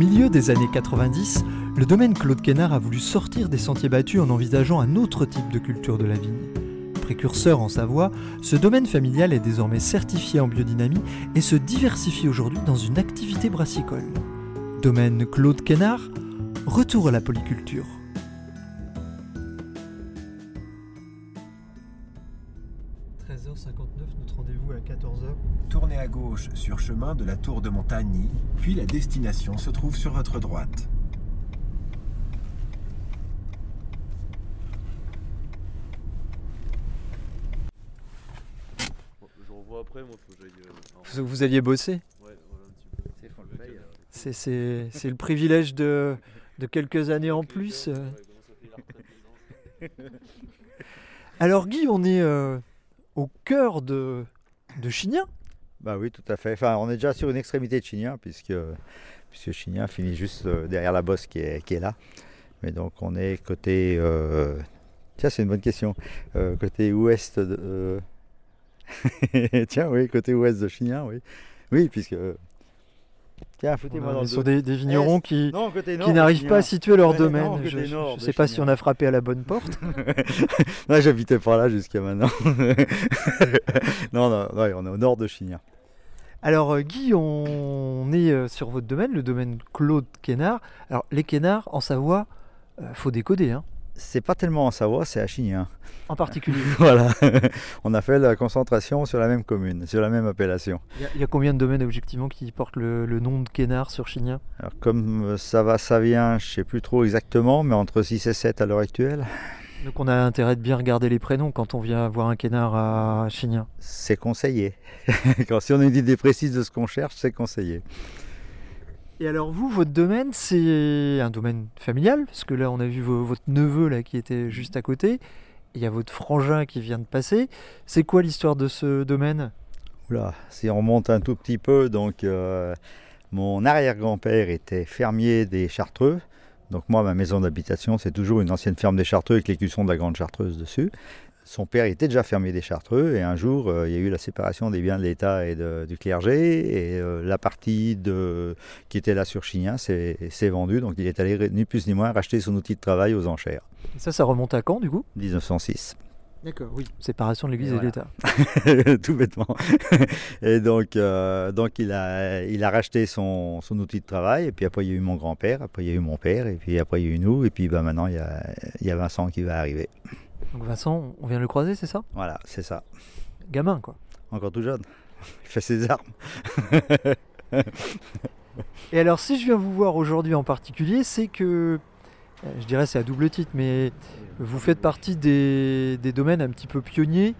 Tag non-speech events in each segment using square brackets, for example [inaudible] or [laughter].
Milieu des années 90, le domaine Claude Quénard a voulu sortir des sentiers battus en envisageant un autre type de culture de la vigne. Précurseur en Savoie, ce domaine familial est désormais certifié en biodynamie et se diversifie aujourd'hui dans une activité brassicole. Domaine Claude Quénard, retour à la polyculture. Tournez à gauche sur chemin de la tour de Montagny, puis la destination se trouve sur votre droite. Je revois après, moi, faut que j'aille. euh, Vous, vous aviez bossé? Ouais, voilà un petit peu. Avec, euh, C'est- C'est c'est le privilège de, de quelques années en plus. [laughs] Alors Guy, on est euh, au cœur de, de Chignin. Bah oui, tout à fait. Enfin, on est déjà sur une extrémité de Chignin, puisque, puisque Chignin finit juste euh, derrière la bosse qui est, qui est là. Mais donc, on est côté. euh, Tiens, c'est une bonne question. Euh, côté ouest de. euh, [laughs] Tiens, oui, côté ouest de Chignin, oui. Oui, puisque. Tiens, foutez-moi dans On est le sur des, des vignerons qui, Non, qui n'arrivent pas à situer leur domaine. non, je ne sais pas si on a frappé à la bonne porte. [laughs] non, j'habitais pas là jusqu'à maintenant. [laughs] non, non, ouais, on est au nord de Chignin. Alors euh, Guy, on est euh, sur votre domaine, le domaine Claude Quénard. Alors les Quénards en Savoie, euh, faut décoder, hein, C'est pas tellement en Savoie, c'est à Chignin. en particulier. [laughs] Voilà, [laughs] on a fait la concentration sur la même commune, sur la même appellation. Il y a- il y, a combien de domaines objectivement qui portent le, le nom de Quénard sur Chignin Alors comme ça va, ça vient, je sais plus trop exactement, mais entre 6 et 7 à l'heure actuelle, Donc on a intérêt de bien regarder les prénoms quand on vient voir un Quénard à Chignin. c'est conseillé. [laughs] Quand si on a une idée précise de ce qu'on cherche, c'est conseillé. Et alors vous, votre domaine, c'est un domaine familial, parce que là on a vu vo- votre neveu là qui était juste à côté, il y a votre frangin qui vient de passer. C'est quoi l'histoire de ce domaine? Oula, si on remonte un tout petit peu, donc euh, mon arrière-grand-père était fermier des Chartreux. Donc moi, ma maison d'habitation, c'est toujours une ancienne ferme des Chartreux avec l'écusson de la Grande Chartreuse dessus. Son père était déjà fermier des Chartreux et un jour, euh, il y a eu la séparation des biens de l'État et de- du clergé et euh, la partie de, qui était là sur Chignin s'est s'est vendue. Donc il est allé ni plus ni moins racheter son outil de travail aux enchères. Ça, ça remonte à quand du coup? 1906. D'accord, oui. Séparation de l'Église Et de l'État. [laughs] tout bêtement. [laughs] Et donc, euh, donc il, a, il a racheté son, son outil de travail, et puis après il y a eu mon grand-père, après il y a eu mon père, et puis après il y a eu nous, et puis bah, maintenant il y a, il y a Vincent qui va arriver. Donc Vincent, on vient de le croiser, c'est ça? Voilà, c'est ça. Gamin quoi. Encore tout jeune. [laughs] Il fait ses armes. Et alors si je viens vous voir aujourd'hui en particulier, c'est que, je dirais c'est à double titre, mais vous faites partie des, domaines un petit peu pionniers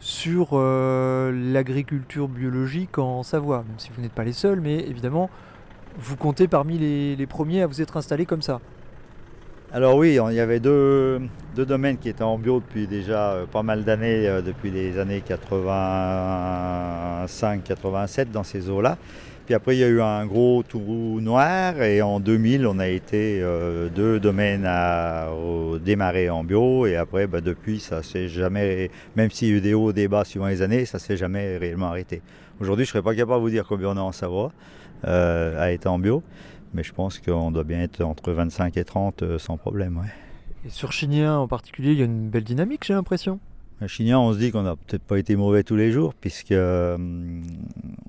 sur euh, l'agriculture biologique en Savoie, même si vous n'êtes pas les seuls, mais évidemment, vous comptez parmi les, premiers à vous être installés comme ça. Alors oui, il y avait deux, deux domaines qui étaient en bio depuis déjà euh, pas mal d'années, euh, depuis les années 85-87 dans ces eaux-là. Après, il y a eu un gros trou noir et en 2000, on a été euh, deux domaines à démarrer en bio et après, bah, depuis, ça s'est jamais, même s'il y a eu des hauts, des bas suivant les années, ça s'est jamais réellement arrêté. Aujourd'hui, je ne serais pas capable de vous dire combien on a en Savoie euh, à être en bio, mais je pense qu'on doit bien être entre 25 et 30 euh, sans problème. Et sur Chignin en particulier, il y a une belle dynamique, j'ai l'impression. À Chignan, on se dit qu'on n'a peut-être pas été mauvais tous les jours, puisque euh,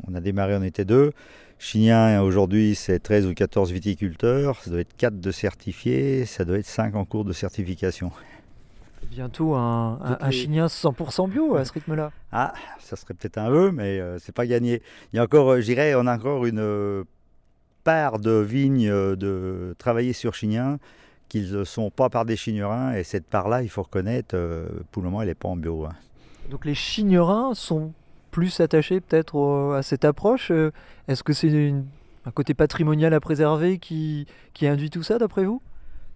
on a démarré, on était deux. Chignan, aujourd'hui, c'est 13 ou 14 viticulteurs. Ça doit être 4 de certifiés, ça doit être 5 en cours de certification. Bientôt un, un, Toutes un les- Chignin 100% bio à ce rythme-là. Ah, ça serait peut-être un vœu, mais euh, c'est pas gagné. Il y a encore, euh, je dirais, on a encore une euh, part de vignes de travailler sur Chignan qu'ils ne sont pas par des chignerins, et cette part-là, il faut reconnaître, euh, pour le moment, elle n'est pas en bio. hein. Donc les Chignerins sont plus attaché peut-être à cette approche Euh, Est-ce que c'est un côté patrimonial à préserver qui, qui induit tout ça d'après vous?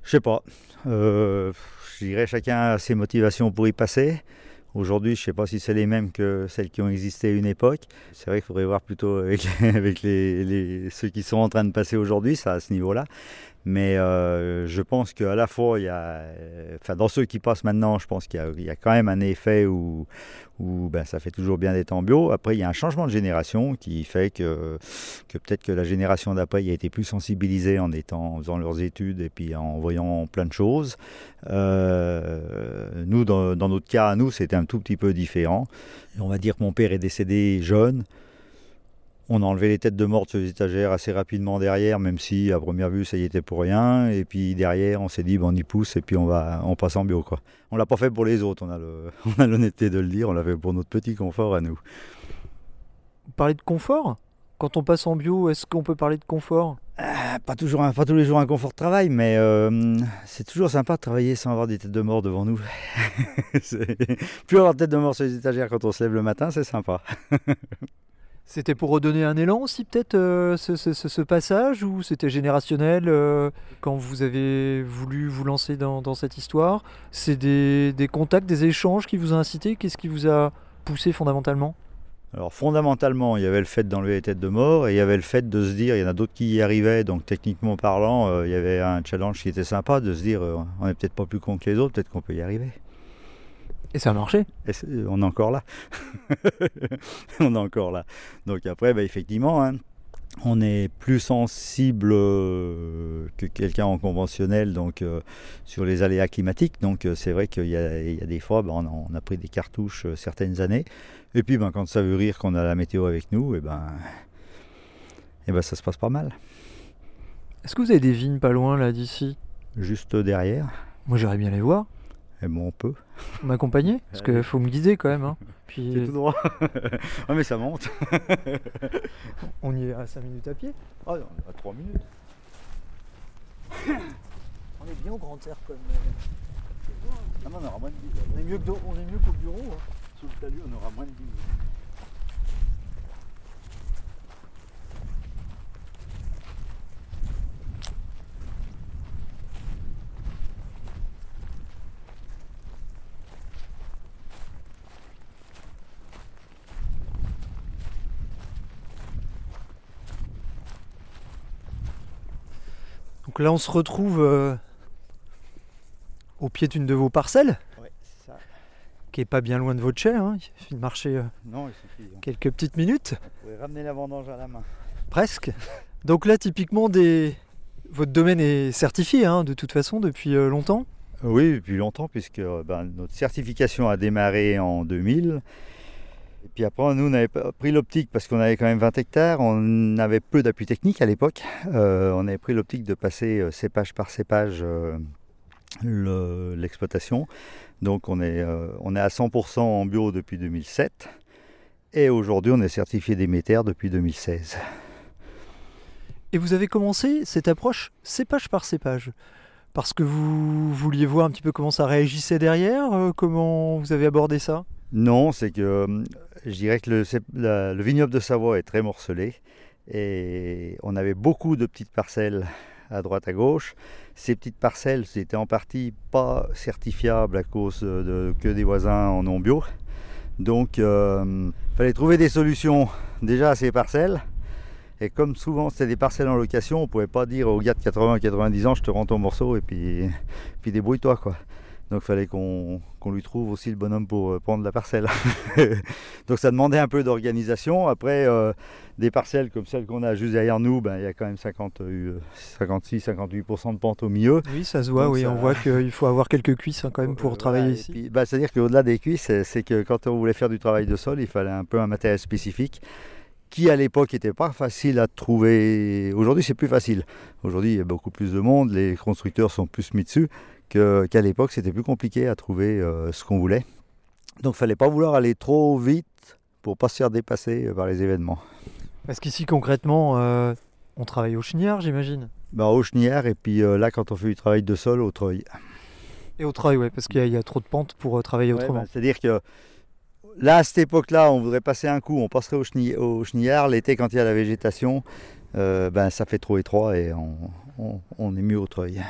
Je sais pas. Euh, je dirais chacun a ses motivations pour y passer. Aujourd'hui, je sais pas si c'est les mêmes que celles qui ont existé à une époque. C'est vrai qu'il faudrait voir plutôt avec, [laughs] avec les, les- ceux qui sont en train de passer aujourd'hui, ça à ce niveau-là. Mais euh, je pense qu'à la fois, il y a, euh, dans ceux qui passent maintenant, je pense qu'il y a, quand même un effet où, ben, ça fait toujours bien d'être en bio. Après, il y a un changement de génération qui fait que, peut-être que la génération d'après a été plus sensibilisée en, étant, faisant leurs études et puis en voyant plein de choses. Euh, nous, dans, notre cas, nous, c'était un tout petit peu différent. On va dire que mon père est décédé jeune. On a enlevé les têtes de morte sur les étagères assez rapidement derrière, même si à première vue ça y était pour rien. Et puis derrière, on s'est dit, on y pousse et puis on va, on passe en bio. Quoi. On l'a pas fait pour les autres, on a le- [laughs] on a l'honnêteté de le dire, on l'a fait pour notre petit confort à nous. Vous parlez de confort? Quand on passe en bio, est-ce qu'on peut parler de confort? Ah, Pas, toujours, un- pas tous les jours un confort de travail, mais euh, c'est toujours sympa de travailler sans avoir des têtes de mort devant nous. [laughs] Plus avoir de tête de mort sur les étagères quand on se lève le matin, c'est sympa. [laughs] C'était pour redonner un élan aussi peut-être euh, ce, passage ou c'était générationnel euh, quand vous avez voulu vous lancer dans, cette histoire? C'est des, contacts, des échanges qui vous ont incité? Qu'est-ce qui vous a poussé fondamentalement? Alors fondamentalement, il y avait le fait d'enlever les têtes de mort et il y avait le fait de se dire, il y en a d'autres qui y arrivaient, donc techniquement parlant, euh, il y avait un challenge qui était sympa de se dire, on n'est peut-être pas plus con que les autres, peut-être qu'on peut y arriver. Et ça a marché Et c'est- on est encore là. [laughs] on est encore là. Donc après, bah, effectivement, hein, on est plus sensible euh, que quelqu'un en conventionnel donc, euh, sur les aléas climatiques. Donc euh, c'est vrai qu'il y, a il y a des fois, bah, on, a, on a pris des cartouches euh, certaines années. Et puis ben, quand ça veut rire qu'on a la météo avec nous, et ben, et ben, ça se passe pas mal. Est-ce que vous avez des vignes pas loin là d'ici? Juste derrière, Moi j'aimerais bien les voir, et bon, on peut. m'accompagner, parce qu'il faut me guider quand même. hein. [laughs] Puis C'est tout droit. [laughs] ah mais ça monte. on y est à 5 minutes à pied. Ah, on est à 3 minutes. [coughs] On est bien au grand air comme. Ah non, on aura moins de bise. On est mieux, qu'au bureau. Hein. Sous le talus, on aura moins de. Donc là on se retrouve euh, au pied d'une de vos parcelles, Ouais, c'est ça. qui est pas bien loin de votre chai. hein. Il suffit de marcher euh, Non, il suffit. hein. quelques petites minutes. Vous pouvez ramener la vendange à la main. Presque. Donc là, typiquement, des... votre domaine est certifié, hein, de toute façon, depuis euh, longtemps. Oui, depuis longtemps, puisque ben, notre certification a démarré en 2000. Et puis après, nous, on avait pas pris l'optique, parce qu'on avait quand même 20 hectares, on avait peu d'appui technique à l'époque. Euh, on avait pris l'optique de passer euh, cépage par cépage euh, le- l'exploitation. Donc on est, on est à 100% en bio depuis 2007. Et aujourd'hui, on est certifié Déméter depuis 2016. Et vous avez commencé cette approche cépage par cépage. Parce que vous vouliez voir un petit peu comment ça réagissait derrière, comment vous avez abordé ça? Non, c'est que je dirais que le, vignoble de Savoie est très morcelé et on avait beaucoup de petites parcelles à droite à gauche. Ces petites parcelles c'était en partie pas certifiables à cause de, que des voisins en non bio. Donc il fallait trouver des solutions déjà à ces parcelles. Et comme souvent c'était des parcelles en location, on ne pouvait pas dire au gars de 80-90 ans je te rends ton morceau et puis, puis débrouille-toi quoi. Donc il fallait qu'on qu'on lui trouve aussi le bonhomme pour euh, prendre la parcelle. [laughs] Donc ça demandait un peu d'organisation. Après, euh, des parcelles comme celle qu'on a juste derrière nous, ben, il y a quand même 50, euh, 56-58% de pente au milieu. Oui, ça se voit, Donc oui, ça- on voit qu'il faut avoir quelques cuisses hein, quand même pour Euh, travailler voilà, ici. bah, C'est-à-dire qu'au-delà des cuisses, c'est que quand on voulait faire du travail de sol, il fallait un peu un matériel spécifique qui à l'époque n'était pas facile à trouver. Aujourd'hui, c'est plus facile. Aujourd'hui, il y a beaucoup plus de monde, les constructeurs sont plus mis dessus qu'à l'époque, c'était plus compliqué à trouver euh, ce qu'on voulait. Donc, il fallait pas vouloir aller trop vite pour pas se faire dépasser euh, par les événements. Parce qu'ici, concrètement, euh, on travaille au chenière, j'imagine. Bah, au Chenière, et puis euh, là, quand on fait du travail de sol, au Treuil. Et au treuil, ouais, parce qu'il y, a- il y a trop de pentes pour travailler Ouais, autrement. bah, C'est-à-dire que là, à cette époque-là, on voudrait passer un coup, on passerait au, chenillard. L'été, quand il y a la végétation, euh, ben, ça fait trop étroit et on, on- on est mieux au treuil.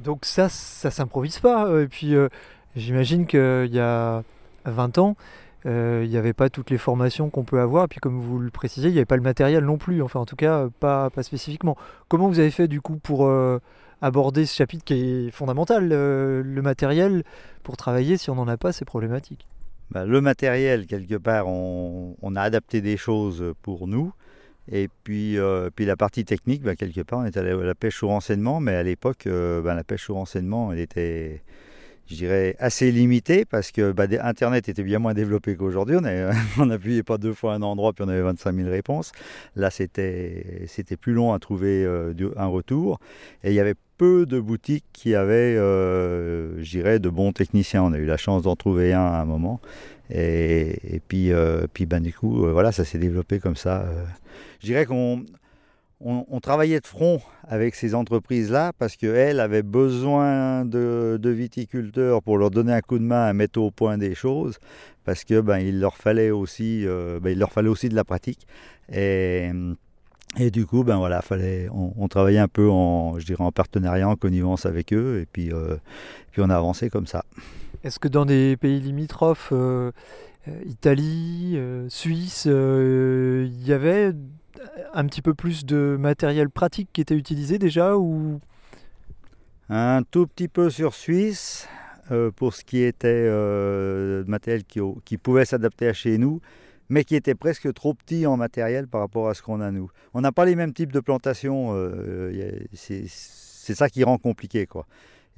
Donc ça, ça s'improvise pas. euh, Et puis euh, j'imagine qu'il y a 20 ans, euh, il n'y avait pas toutes les formations qu'on peut avoir. Et puis comme vous le précisez, il n'y avait pas le matériel non plus. Enfin en tout cas, euh, pas, pas spécifiquement. Comment vous avez fait du coup pour aborder ce chapitre qui est fondamental Le matériel, pour travailler, si on n'en a pas, c'est problématique? Ben, le matériel, quelque part, on a adapté des choses pour nous. Et puis, euh, puis la partie technique, ben, quelque part, on est allé à la pêche au renseignement. Mais à l'époque, euh, ben, la pêche au renseignement, elle était, je dirais, assez limitée parce que des- Internet était bien moins développé qu'aujourd'hui. On [laughs] n'appuyait pas deux fois un endroit puis on avait 25 000 réponses. Là, c'était plus long à trouver euh, un retour. Et il y avait peu de boutiques qui avaient, euh, je dirais, de bons techniciens. On a eu la chance d'en trouver un à un moment. Et, puis, euh, puis ben, du coup, euh, voilà, ça s'est développé comme ça. euh. Je dirais qu'on on, travaillait de front avec ces entreprises-là parce qu'elles avaient besoin de, viticulteurs pour leur donner un coup de main à mettre au point des choses parce que ben, leur fallait aussi, ben, leur fallait aussi de la pratique. Et du coup, ben voilà, fallait, on, on travaillait un peu en, je dirais, en partenariat, en connivence avec eux, et puis, euh, puis on a avancé comme ça. Est-ce que dans des pays limitrophes, euh, Italie, euh, Suisse, il y avait un petit peu plus de matériel pratique qui était utilisé déjà ou? Un tout petit peu sur Suisse pour ce qui était de matériel qui pouvait s'adapter à chez nous, mais qui était presque trop petit en matériel par rapport à ce qu'on a nous. On n'a pas les mêmes types de plantations, euh, a- c'est ça qui rend compliqué. Quoi.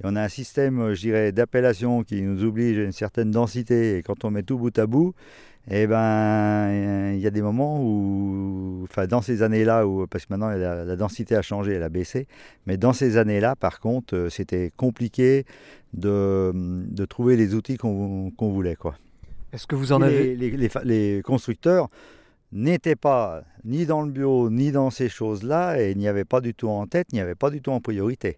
Et on a un système, euh, je dirais, d'appellation qui nous oblige à une certaine densité, et quand on met tout bout à bout, eh ben, il y a des moments où, enfin, dans ces années-là, parce que maintenant la, densité a changé, elle a baissé, mais dans ces années-là, par contre, euh, c'était compliqué de, trouver les outils qu'on qu'on voulait. Quoi. Est-ce que vous en avez les- les fa- les constructeurs n'étaient pas ni dans le bio, ni dans ces choses-là, et n'y avaient pas du tout en tête, n'y avaient pas du tout en priorité.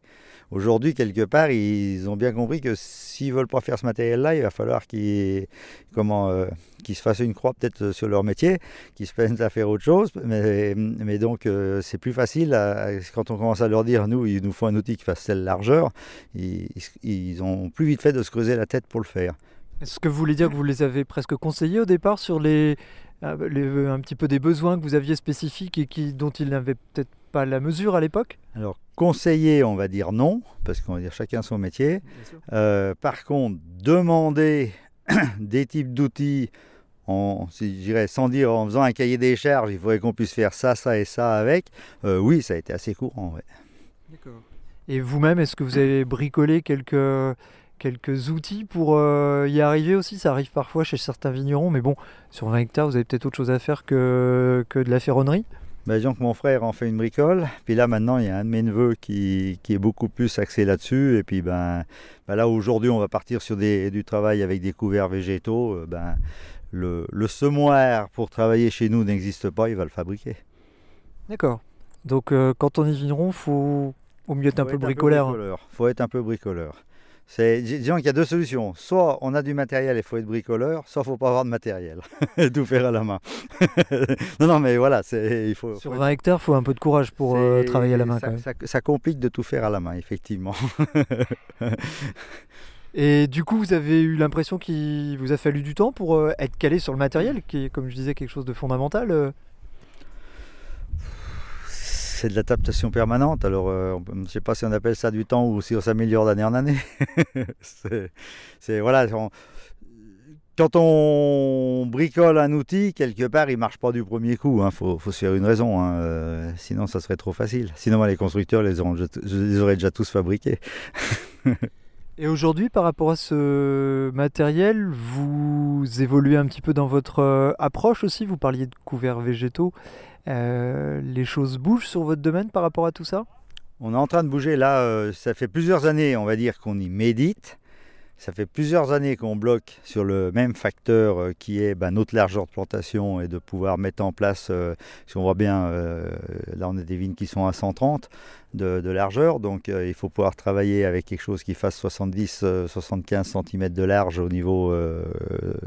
Aujourd'hui, quelque part, ils ont bien compris que s'ils veulent pas faire ce matériel-là, il va falloir qu'ils comment, euh, se fassent une croix peut-être sur leur métier, qu'ils se peinent à faire autre chose. Mais, mais donc, euh, c'est plus facile à- quand on commence à leur dire, nous, il nous faut un outil qui fasse telle largeur. Ils ont plus vite fait de se creuser la tête pour le faire. Est-ce que vous voulez dire que vous les avez presque conseillés au départ sur les, euh, les- un petit peu des besoins que vous aviez spécifiques et qui, dont ils n'avaient peut-être pas la mesure à l'époque? Alors, conseiller, on va dire non, parce qu'on va dire chacun son métier. Euh, par contre, demander [coughs] des types d'outils, je dirais, sans dire en faisant un cahier des charges, il faudrait qu'on puisse faire ça, ça et ça avec, euh, oui, ça a été assez courant. ouais. Et vous-même, est-ce que vous avez bricolé quelques, quelques outils pour euh, y arriver aussi Ça arrive parfois chez certains vignerons, mais bon, sur 20 hectares, vous avez peut-être autre chose à faire que, que de la ferronnerie Ben, disons que mon frère en fait une bricole, puis là maintenant il y a un de mes neveux qui, qui est beaucoup plus axé là-dessus, et puis ben, ben là aujourd'hui on va partir sur des, du travail avec des couverts végétaux, euh, ben, le, le semoir pour travailler chez nous n'existe pas, il va le fabriquer. D'accord. Donc euh, quand on est vigneron, faut au mieux être un Faut peu être bricoleur. hein. bricoleur. faut être un peu bricoleur. C'est, disons qu'il y a deux solutions. Soit on a du matériel et il faut être bricoleur, soit il ne faut pas avoir de matériel. [laughs] Tout faire à la main. [laughs] non, non, mais voilà, c'est, il faut. Sur faut 20 hectares, il faut un peu de courage pour euh, travailler à la main ça, quand même. ça- ça complique de tout faire à la main, effectivement. [laughs] Et du coup, vous avez eu l'impression qu'il vous a fallu du temps pour euh, être calé sur le matériel, qui est, comme je disais, quelque chose de fondamental. C'est de l'adaptation permanente. Alors, euh, je ne sais pas si on appelle ça du temps ou si on s'améliore d'année en année. [laughs] c'est, voilà. quand on bricole un outil, quelque part, il marche pas du premier coup. Il faut, faut se faire une raison. hein, euh, sinon, ça serait trop facile. Sinon, les constructeurs les, auront, les aurais déjà tous fabriqués. [laughs] Et aujourd'hui, par rapport à ce matériel, vous évoluez un petit peu dans votre euh, approche aussi. Vous parliez de couverts végétaux. Euh, les choses bougent sur votre domaine par rapport à tout ça? On est en train de bouger là. euh, ça fait plusieurs années, on va dire, qu'on y médite. Ça fait plusieurs années qu'on bloque sur le même facteur euh, qui est ben, notre largeur de plantation et de pouvoir mettre en place, si on voit bien, là on a des vignes qui sont à 130 de, largeur, donc il faut pouvoir travailler avec quelque chose qui fasse 70-75 cm de large au niveau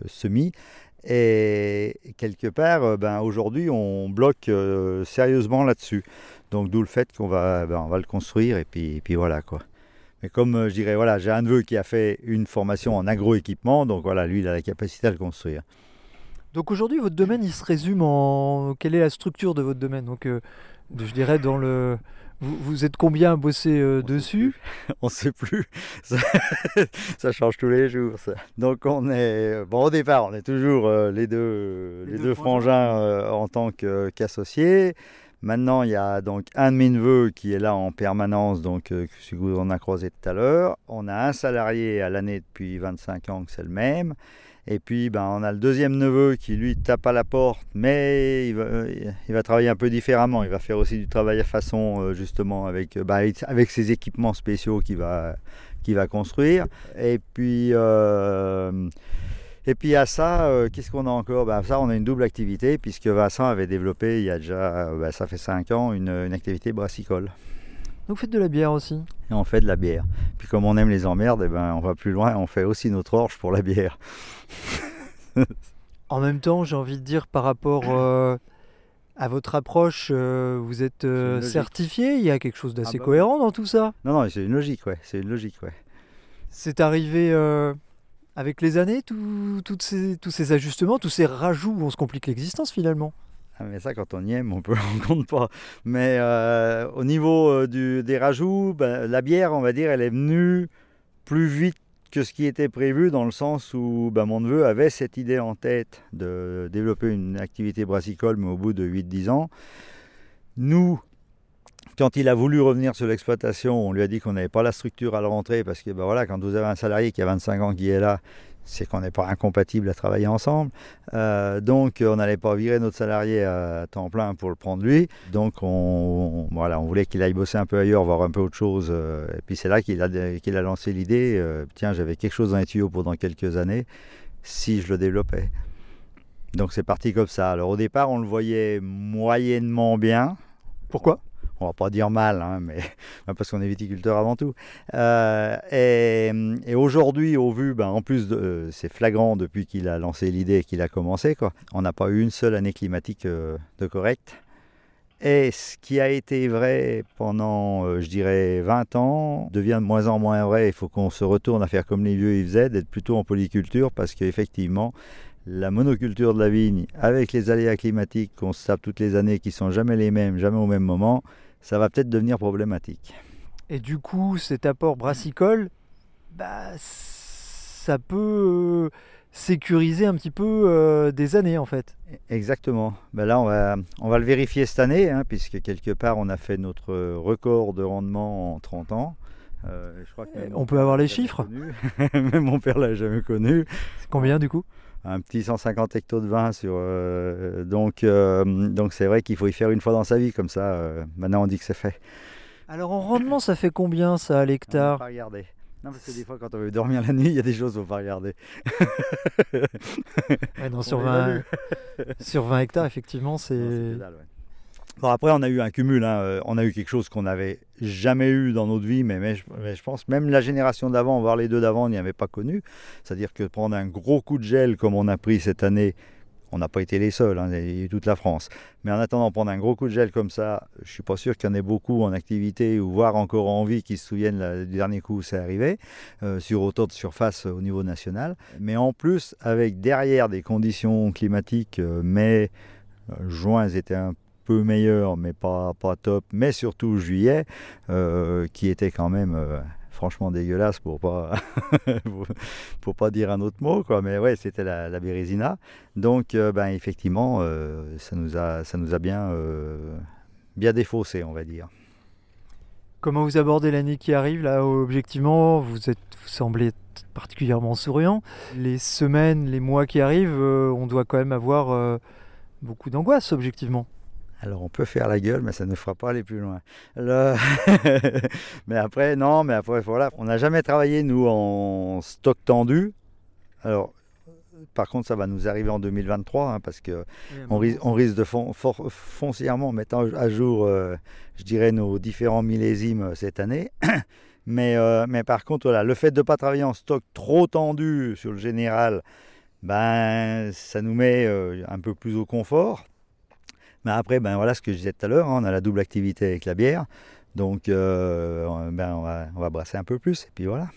semi. Et quelque part, euh, ben, aujourd'hui, on bloque euh, sérieusement là-dessus. Donc d'où le fait qu'on va, ben, on va le construire et puis, et puis voilà quoi. Mais comme euh, je dirais, voilà, j'ai un neveu qui a fait une formation en agroéquipement, donc voilà, lui, il a la capacité à le construire. Donc aujourd'hui, votre domaine, il se résume en... Quelle est la structure de votre domaine? Donc, je dirais dans le... Vous, vous êtes combien à bosser euh, On sait dessus [laughs] On ne sait plus. [laughs] Ça, ça change tous les jours. ça. Donc on est, bon au départ, on est toujours euh, les deux, les deux frangins euh, en tant qu'associés. Maintenant, il y a donc un de mes neveux qui est là en permanence, donc celui qu'on a croisé tout à l'heure. On a un salarié à l'année depuis 25 ans, que c'est le même. Et puis, ben, on a le deuxième neveu qui lui tape à la porte, mais il va, euh, il va travailler un peu différemment. Il va faire aussi du travail à façon, euh, justement, avec, ben, avec- ses équipements spéciaux qu'il va, qu'il va construire. Et puis, et puis à ça, qu'est-ce qu'on a encore? Ben, Ça, on a une double activité, puisque Vincent avait développé, il y a déjà, ben, ça fait 5 ans, une activité brassicole. Donc vous faites de la bière aussi? Et on fait de la bière. Puis comme on aime les emmerdes, eh ben, on va plus loin, on fait aussi notre orge pour la bière. [laughs] En même temps, j'ai envie de dire par rapport euh, à votre approche, euh, vous êtes euh, certifié, il y a quelque chose d'assez Ah bah cohérent dans tout ça? Non, non, c'est une logique, ouais. C'est une logique, ouais. C'est arrivé avec les années, tout- toutes ces- tous ces ajustements, tous ces rajouts où on se complique l'existence finalement. Ah, mais ça, quand on y aime, on peut [laughs] on compte pas. Mais euh, au niveau euh, du, des rajouts, ben, la bière, on va dire, elle est venue plus vite que ce qui était prévu, dans le sens où ben, mon neveu avait cette idée en tête de développer une activité brassicole, mais au bout de 8-10 ans. Nous, quand il a voulu revenir sur l'exploitation, on lui a dit qu'on n'avait pas la structure à le rentrer, parce que ben, voilà, quand vous avez un salarié qui a 25 ans qui est là, c'est qu'on n'est pas incompatible à travailler ensemble. Euh, donc on n'allait pas virer notre salarié à temps plein pour le prendre lui. Donc on, voilà, on voulait qu'il aille bosser un peu ailleurs, voir un peu autre chose. euh, et puis c'est là qu'il a, qu'il a lancé l'idée, euh, tiens j'avais quelque chose dans les tuyaux pendant quelques années, si je le développais. Donc c'est parti comme ça. Alors au départ on le voyait moyennement bien. Pourquoi? On va pas dire mal, hein, mais [laughs] parce qu'on est viticulteur avant tout. Euh, et aujourd'hui, au vu, ben, en plus, euh, c'est flagrant depuis qu'il a lancé l'idée et qu'il a commencé. Quoi. On n'a pas eu une seule année climatique euh, de correcte. Et ce qui a été vrai pendant, euh, je dirais, 20 ans, devient de moins en moins vrai. Il faut qu'on se retourne à faire comme les vieux ils faisaient, d'être plutôt en polyculture, parce qu'effectivement, la monoculture de la vigne, avec les aléas climatiques qu'on se tape toutes les années, qui sont jamais les mêmes, jamais au même moment, ça va peut-être devenir problématique. Et du coup, cet apport brassicole, bah, ça peut euh, sécuriser un petit peu euh, des années en fait. Exactement. Ben là, on va, on va le vérifier cette année, hein, puisque quelque part, on a fait notre record de rendement en 30 ans. Euh, je crois que même On peut avoir les chiffres. [laughs] Même mon père l'a jamais connu. C'est combien du coup? Un petit 150 hectos de vin sur. euh, donc, euh, donc c'est vrai qu'il faut y faire une fois dans sa vie comme ça. euh, maintenant, on dit que c'est fait. Alors en rendement, ça fait combien ça à va l'hectare pas regarder. Non, parce que des fois, quand on veut dormir la nuit, il y a des choses qu'il faut pas regarder. Ouais, non, [laughs] sur, On 20, évalue. sur 20 hectares, effectivement, c'est ouais. Bon, après, on a eu un cumul. hein, euh, On a eu quelque chose qu'on n'avait jamais eu dans notre vie, mais, je, pense même la génération d'avant, voire les deux d'avant, n'y avait pas connu. C'est-à-dire que prendre un gros coup de gel comme on a pris cette année, on n'a pas été les seuls, hein, il y a eu toute la France. Mais en attendant, prendre un gros coup de gel comme ça, je suis pas sûr qu'il y en ait beaucoup en activité ou voire encore en vie qui se souviennent du dernier coup où c'est arrivé, euh, sur autant de surface euh, au niveau national. Mais en plus, avec derrière des conditions climatiques, mai, juin, elles étaient un peu meilleures, mais pas, pas top, mais surtout juillet, euh, qui était quand même euh, franchement dégueulasse pour pas, [laughs] pour, pas dire un autre mot, quoi. Mais ouais, c'était la, la bérésina. Donc, euh, ben, effectivement, ça, nous a, ça nous a bien, bien défaussé, on va dire. Comment vous abordez l'année qui arrive? Là Objectivement, vous êtes, vous semblez particulièrement souriant. Les semaines, les mois qui arrivent, on doit quand même avoir beaucoup d'angoisse, objectivement. Alors on peut faire la gueule, mais ça ne fera pas aller plus loin. Le- [laughs] mais après, non, mais après, voilà. On n'a jamais travaillé, nous, en stock tendu. Alors, par contre, ça va nous arriver en 2023, hein, parce que on, ris- on risque de fon- foncièrement mettre à jour, euh, je dirais, nos différents millésimes euh, cette année. [coughs] mais, euh, mais par contre, voilà, le fait de ne pas travailler en stock trop tendu sur le général, ben, ça nous met euh, un peu plus au confort. Mais après, ben, voilà ce que je disais tout à l'heure, hein, on a la double activité avec la bière. Donc, euh, ben, on, va, on va brasser un peu plus, et puis voilà.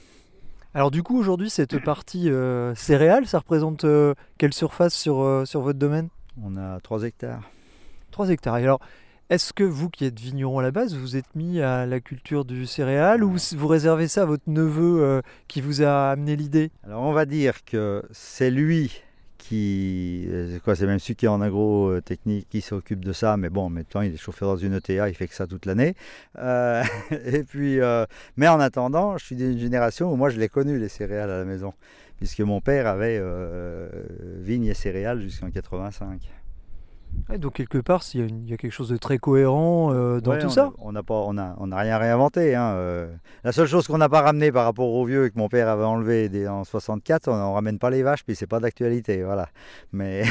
Alors du coup, aujourd'hui, cette partie euh, céréales, ça représente euh, quelle surface sur, euh, sur votre domaine? On a 3 hectares. 3 hectares. Et alors, est-ce que vous qui êtes vigneron à la base, vous êtes mis à la culture du céréal ou vous réservez ça à votre neveu qui vous a amené l'idée? Alors on va dire que c'est lui qui, euh, quoi, c'est même celui qui est en agro euh, qui s'occupe de ça, mais bon, en même temps il est chauffeur dans une ETA, il fait que ça toute l'année. Euh, [laughs] et puis, mais en attendant, je suis d'une génération où moi je l'ai connu les céréales à la maison, puisque mon père avait euh, vigne et céréales jusqu'en 85. Ouais, Donc quelque part, il y, a une- il y a quelque chose de très cohérent euh, dans Ouais, tout on ça. a- On n'a pas, on a, on n'a rien réinventé. hein, euh. La seule chose qu'on n'a pas ramené par rapport aux vieux que mon père avait enlevé en 64, on ne ramène pas les vaches, puis c'est pas d'actualité, voilà. Mais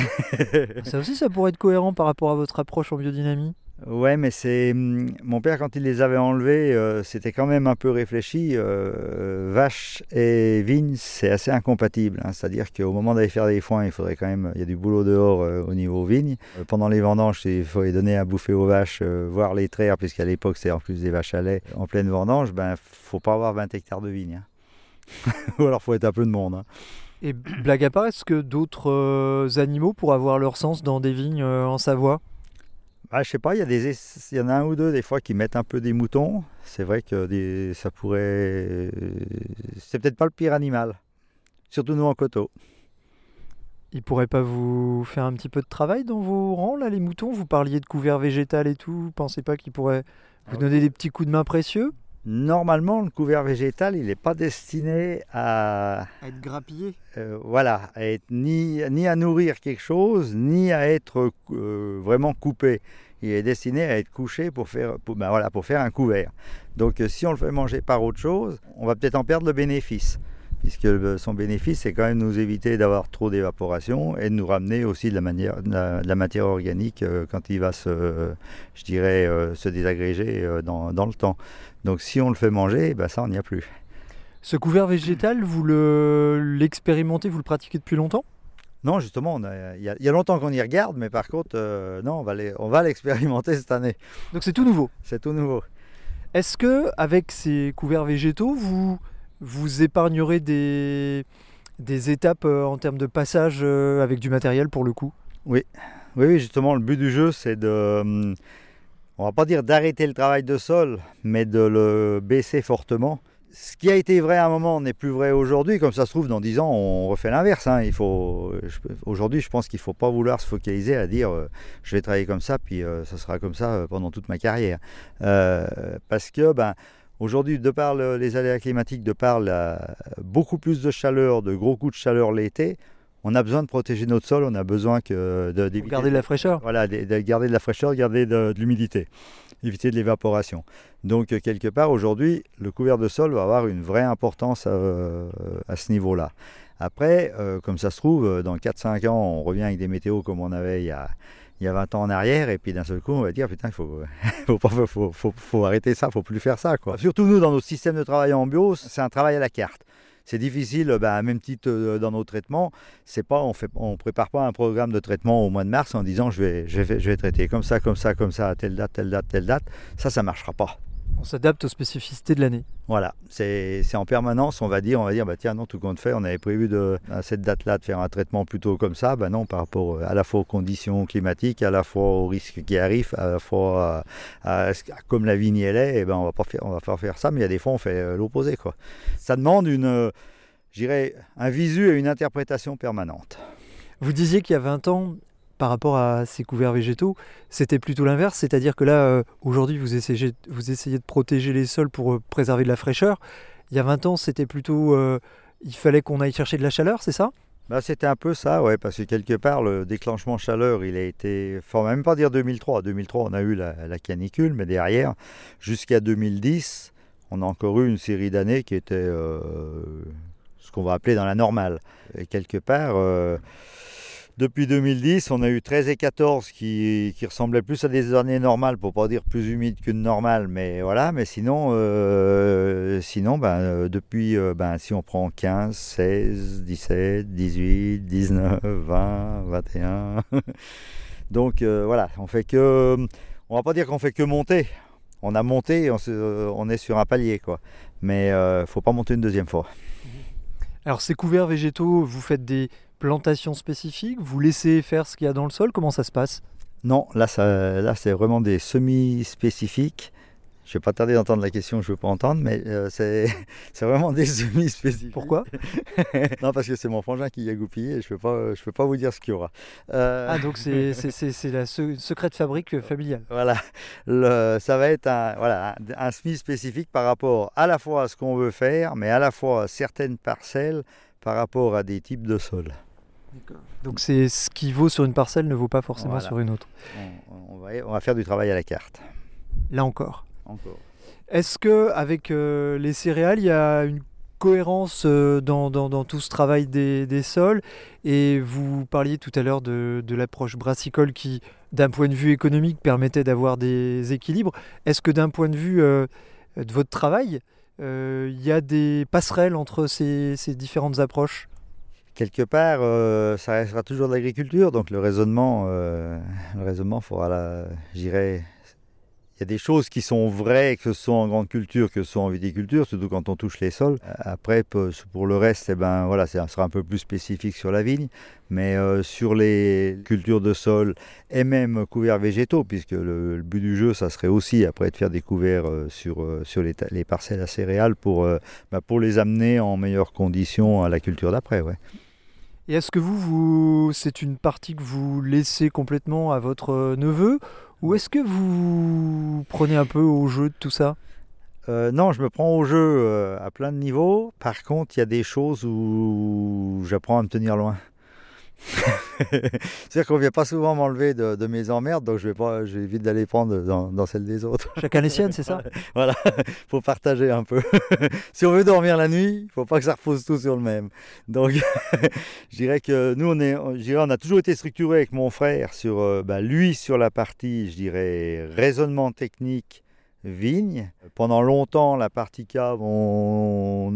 Ça aussi, ça pourrait être cohérent par rapport à votre approche en biodynamie? Ouais, mais c'est hum, mon père quand il les avait enlevés, euh, c'était quand même un peu réfléchi. euh, vaches et vignes, c'est assez incompatible. hein. C'est-à-dire qu'au moment d'aller faire des foins, il faudrait quand même, il y a du boulot dehors euh, au niveau vignes. Euh, pendant les vendanges, il faut les donner à bouffer aux vaches, euh, voire les traire, puisqu'à l'époque c'est en plus des vaches à lait. En pleine vendange, ben faut pas avoir 20 hectares de vignes. hein. [laughs] Ou alors faut être un peu de monde. hein. Et blague à part, est-ce que d'autres animaux pourraient avoir leur sens dans des vignes en Savoie? Ah, je sais pas, il y, a des, il y en a un ou deux des fois qui mettent un peu des moutons. C'est vrai que des, ça pourrait. C'est peut-être pas le pire animal. Surtout nous en coteau. Ils pourraient pas vous faire un petit peu de travail dans vos rangs, là, les moutons? Vous parliez de couvert végétal et tout. Vous pensez pas qu'ils pourraient vous donner des petits coups de main précieux? Normalement, le couvert végétal, il n'est pas destiné à, À être grappillé euh, voilà, à être ni, ni à nourrir quelque chose, ni à être euh, vraiment coupé. Il est destiné à être couché pour faire, pour, ben voilà, pour faire un couvert. Donc euh, si on le fait manger par autre chose, on va peut-être en perdre le bénéfice. Puisque son bénéfice, c'est quand même nous éviter d'avoir trop d'évaporation et de nous ramener aussi de la, manière, de la, de la matière organique euh, quand il va se, je dirais, euh, se désagréger dans, dans le temps. Donc si on le fait manger, ben ça, on n'y a plus. Ce couvert végétal, vous le- l'expérimentez, vous le pratiquez depuis longtemps? Non, justement, il y, a- il y a longtemps qu'on y regarde, mais par contre, euh, non, on va l'expérimenter cette année. Donc c'est tout nouveau? C'est tout nouveau. Est-ce que avec ces couverts végétaux, vous vous épargnerez des, des étapes euh, en termes de passage euh, avec du matériel pour le coup? Oui, oui, justement, le but du jeu, c'est de, hum, on va pas dire d'arrêter le travail de sol, mais de le baisser fortement. Ce qui a été vrai à un moment n'est plus vrai aujourd'hui. Comme ça se trouve, dans 10 ans, on refait l'inverse. hein. Aujourd'hui, je pense qu'il ne faut pas vouloir se focaliser à dire euh, je vais travailler comme ça, puis euh, ça sera comme ça euh, pendant toute ma carrière. Parce que, ben, aujourd'hui, de par le- les aléas climatiques, de par beaucoup plus de chaleur, de gros coups de chaleur l'été, on a besoin de protéger notre sol, on a besoin que de, d'éviter garder de la fraîcheur voilà, de, de garder de la fraîcheur, garder de, de l'humidité, éviter de l'évaporation. Donc, euh, quelque part, aujourd'hui, le couvert de sol va avoir une vraie importance euh, à ce niveau-là. Après, euh, comme ça se trouve, dans 4-5 ans, on revient avec des météos comme on avait il y a, il y a 20 ans en arrière, et puis d'un seul coup, on va dire, putain, il faut, [laughs] faut, pas- faut, faut- faut arrêter ça, faut plus faire ça. Quoi. Surtout nous, dans nos systèmes de travail en bio, c'est un travail à la carte. C'est difficile, à même titre euh, dans nos traitements, c'est pas, on on prépare pas un programme de traitement au mois de mars en disant je vais, je vais, je vais traiter comme ça, comme ça, comme ça, à telle date, telle date, telle date. Ça, ça marchera pas. On s'adapte aux spécificités de l'année. Voilà, c'est en permanence, on va dire, on va dire, bah tiens, non, tout compte fait, on avait prévu de, à cette date-là de faire un traitement plutôt comme ça, ben non, par rapport à la fois aux conditions climatiques, à la fois aux risques qui arrivent, à la fois à, à à comme la vigne elle est, eh ben on va pas faire, on va pas faire ça, mais il y a des fois on fait euh, l'opposé, quoi. Ça demande une, euh, je dirais, un visu et une interprétation permanente. Vous disiez qu'il y a 20 ans, par rapport à ces couverts végétaux, c'était plutôt l'inverse, c'est-à-dire que là, euh, aujourd'hui, vous essayez, de protéger les sols pour euh, préserver de la fraîcheur. Il y a 20 ans, c'était plutôt, euh, il fallait qu'on aille chercher de la chaleur, c'est ça? Bah, c'était un peu ça, ouais, parce que quelque part, le déclenchement chaleur, il a été, faut même pas dire 2003. 2003, on a eu la, canicule, mais derrière, jusqu'à 2010, on a encore eu une série d'années qui étaient ce qu'on va appeler dans la normale. Et quelque part, depuis 2010, on a eu 13 et 14 qui, ressemblaient plus à des années normales, pour pas dire plus humides qu'une normale, mais voilà. Mais sinon, euh, sinon ben, euh, depuis, euh, ben, si on prend 15, 16, 17, 18, 19, 20, 21. Donc voilà, on fait que. On va pas dire qu'on fait que monter. On a monté, on, se- on est sur un palier, quoi. Mais euh, faut pas monter une deuxième fois. Alors ces couverts végétaux, vous faites des plantations spécifiques, vous laissez faire ce qu'il y a dans le sol, comment ça se passe? Non, là, ça, là c'est vraiment des semis spécifiques. Je vais pas tarder d'entendre la question, je veux pas entendre, mais euh, c'est [laughs] vraiment des semis spécifiques. Pourquoi? [laughs] Non, parce que c'est mon frangin qui y a goupillé et je peux pas, je peux pas vous dire ce qu'il y aura. Euh, Ah donc c'est [laughs] la se- secret de fabrique familiale. Voilà, Le- ça va être un, voilà, un, un semis spécifique par rapport à la fois à ce qu'on veut faire, mais à la fois à certaines parcelles par rapport à des types de sols. Donc c'est ce qui vaut sur une parcelle ne vaut pas forcément Voilà. sur une autre. On, on va, on va faire du travail à la carte. Là encore. Encore. Est-ce que avec euh, les céréales, il y a une cohérence euh, dans, dans- dans tout ce travail des, des sols? Et vous parliez tout à l'heure de, de l'approche brassicole qui, d'un point de vue économique, permettait d'avoir des équilibres. Est-ce que d'un point de vue euh, de votre travail, il y a des passerelles entre ces, ces différentes approches? Quelque part, euh, ça restera toujours de l'agriculture, donc le raisonnement, euh, le raisonnement faudra la, j'irais, il y a des choses qui sont vraies, que ce soit en grande culture, que ce soit en viticulture, surtout quand on touche les sols. Après, pour le reste, eh ben, voilà, ça sera un peu plus spécifique sur la vigne, mais euh, sur les cultures de sol et même couverts végétaux, puisque le, but du jeu, ça serait aussi après de faire des couverts euh, sur, sur les, parcelles à céréales pour, bah, pour les amener en meilleures conditions à la culture d'après. Ouais. Et est-ce que vous, vous c'est une partie que vous laissez complètement à votre euh, neveu ou est-ce que vous prenez un peu au jeu de tout ça? Euh, non, je me prends au jeu euh, à plein de niveaux. Par contre, il y a des choses où j'apprends à me tenir loin. [laughs] C'est-à-dire qu'on vient pas souvent m'enlever de, de mes emmerdes, donc je vais pas, j'évite d'aller prendre dans, dans celles des autres. Chacun les siennes, c'est ça [laughs] voilà, [laughs] faut partager un peu. si on veut dormir la nuit, faut pas que ça repose tout sur le même. Donc, je dirais que nous, on, est, on a toujours été structuré avec mon frère sur, euh, bah, lui sur la partie, je dirais, raisonnement technique vigne. Pendant longtemps, la partie cave, on,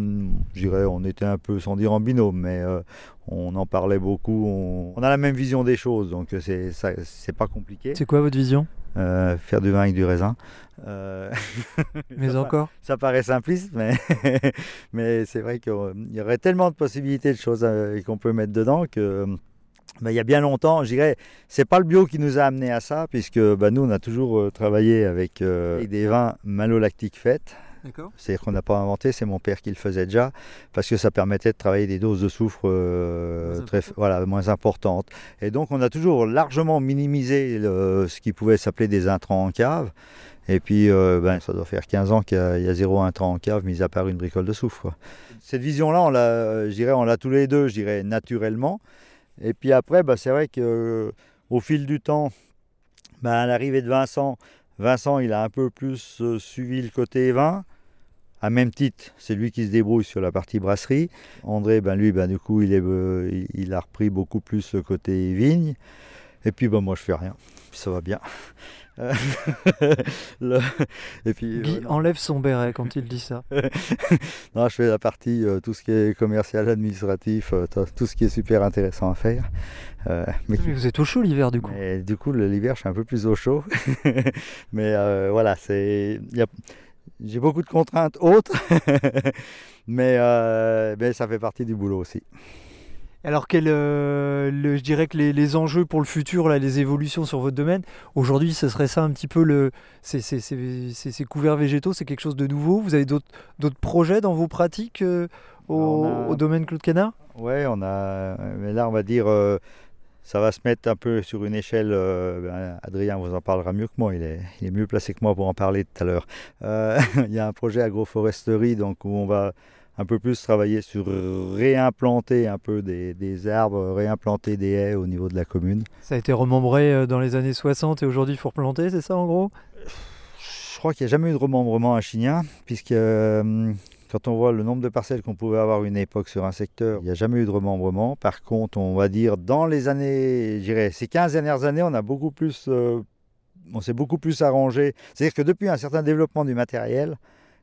dirais, on était un peu, sans dire en binôme, mais euh, on en parlait beaucoup. On, on a la même vision des choses, donc euh, c'est ça- c'est pas compliqué. C'est quoi votre vision? Euh, faire du vin avec du raisin. Euh, [laughs] Mais ça, encore? ça paraît simpliste, mais, [laughs] mais c'est vrai qu'il y aurait tellement de possibilités de choses qu'on peut mettre dedans que ben, il y a bien longtemps, je dirais, c'est pas le bio qui nous a amené à ça, puisque ben, nous on a toujours euh, travaillé avec, euh, avec des vins malolactiques faits. D'accord. C'est-à-dire qu'on n'a pas inventé, c'est mon père qui le faisait déjà, parce que ça permettait de travailler des doses de soufre euh, Moins très, importantes. voilà, moins importantes. Et donc on a toujours largement minimisé le- ce qui pouvait s'appeler des intrants en cave. Et puis euh, ben, ça doit faire 15 ans qu'il y y a zéro intrant en cave, mis à part une bricole de soufre. quoi. Cette vision-là, on l'a tous les deux, je dirais, naturellement. Et puis après, ben, c'est vrai que euh, au fil du temps, ben, à l'arrivée de Vincent, Vincent, il a un peu plus euh, suivi le côté vin. À même titre, c'est lui qui se débrouille sur la partie brasserie. André, ben lui, ben du coup, euh, il- a repris beaucoup plus le côté vigne. Et puis, ben moi, je fais rien. Ça va bien. Euh, [laughs] le- Et puis, Guy non. enlève son béret quand il dit ça. [laughs] Non, je fais la partie, euh, tout ce qui est commercial, administratif, euh, tout ce qui est super intéressant à faire. Euh, mais, Mais vous êtes au chaud l'hiver du coup. mais du coup, l'hiver, je suis un peu plus au chaud. [laughs] mais voilà, c'est, il y a- j'ai beaucoup de contraintes autres, mais, euh, mais ça fait partie du boulot aussi. Alors quel, euh, le- je dirais que les, les enjeux pour le futur, là, les évolutions sur votre domaine, aujourd'hui ce serait ça un petit peu le, ces, ces- ces- ces- ces couverts végétaux, c'est quelque chose de nouveau? Vous avez d'autres projets dans vos pratiques euh, au, a- au domaine Claude Canard Ouais, on a, mais là, on va dire, euh, ça va se mettre un peu sur une échelle. ben, Adrien vous en parlera mieux que moi, il est, il est mieux placé que moi pour en parler tout à l'heure. [laughs] Il y a un projet agroforesterie, donc où on va un peu plus travailler sur euh, réimplanter un peu des, des arbres, réimplanter des haies au niveau de la commune. Ça a été remembré euh, dans les années 60 et aujourd'hui il faut replanter, c'est ça en gros? Je crois qu'il n'y a jamais eu de remembrement à Chignin, puisque euh, quand on voit le nombre de parcelles qu'on pouvait avoir à une époque sur un secteur, il n'y a jamais eu de remembrement. Par contre, on va dire dans les années, je dirais, ces 15 dernières années, on a beaucoup plus, euh, on s'est beaucoup plus arrangé. C'est-à-dire que depuis un certain développement du matériel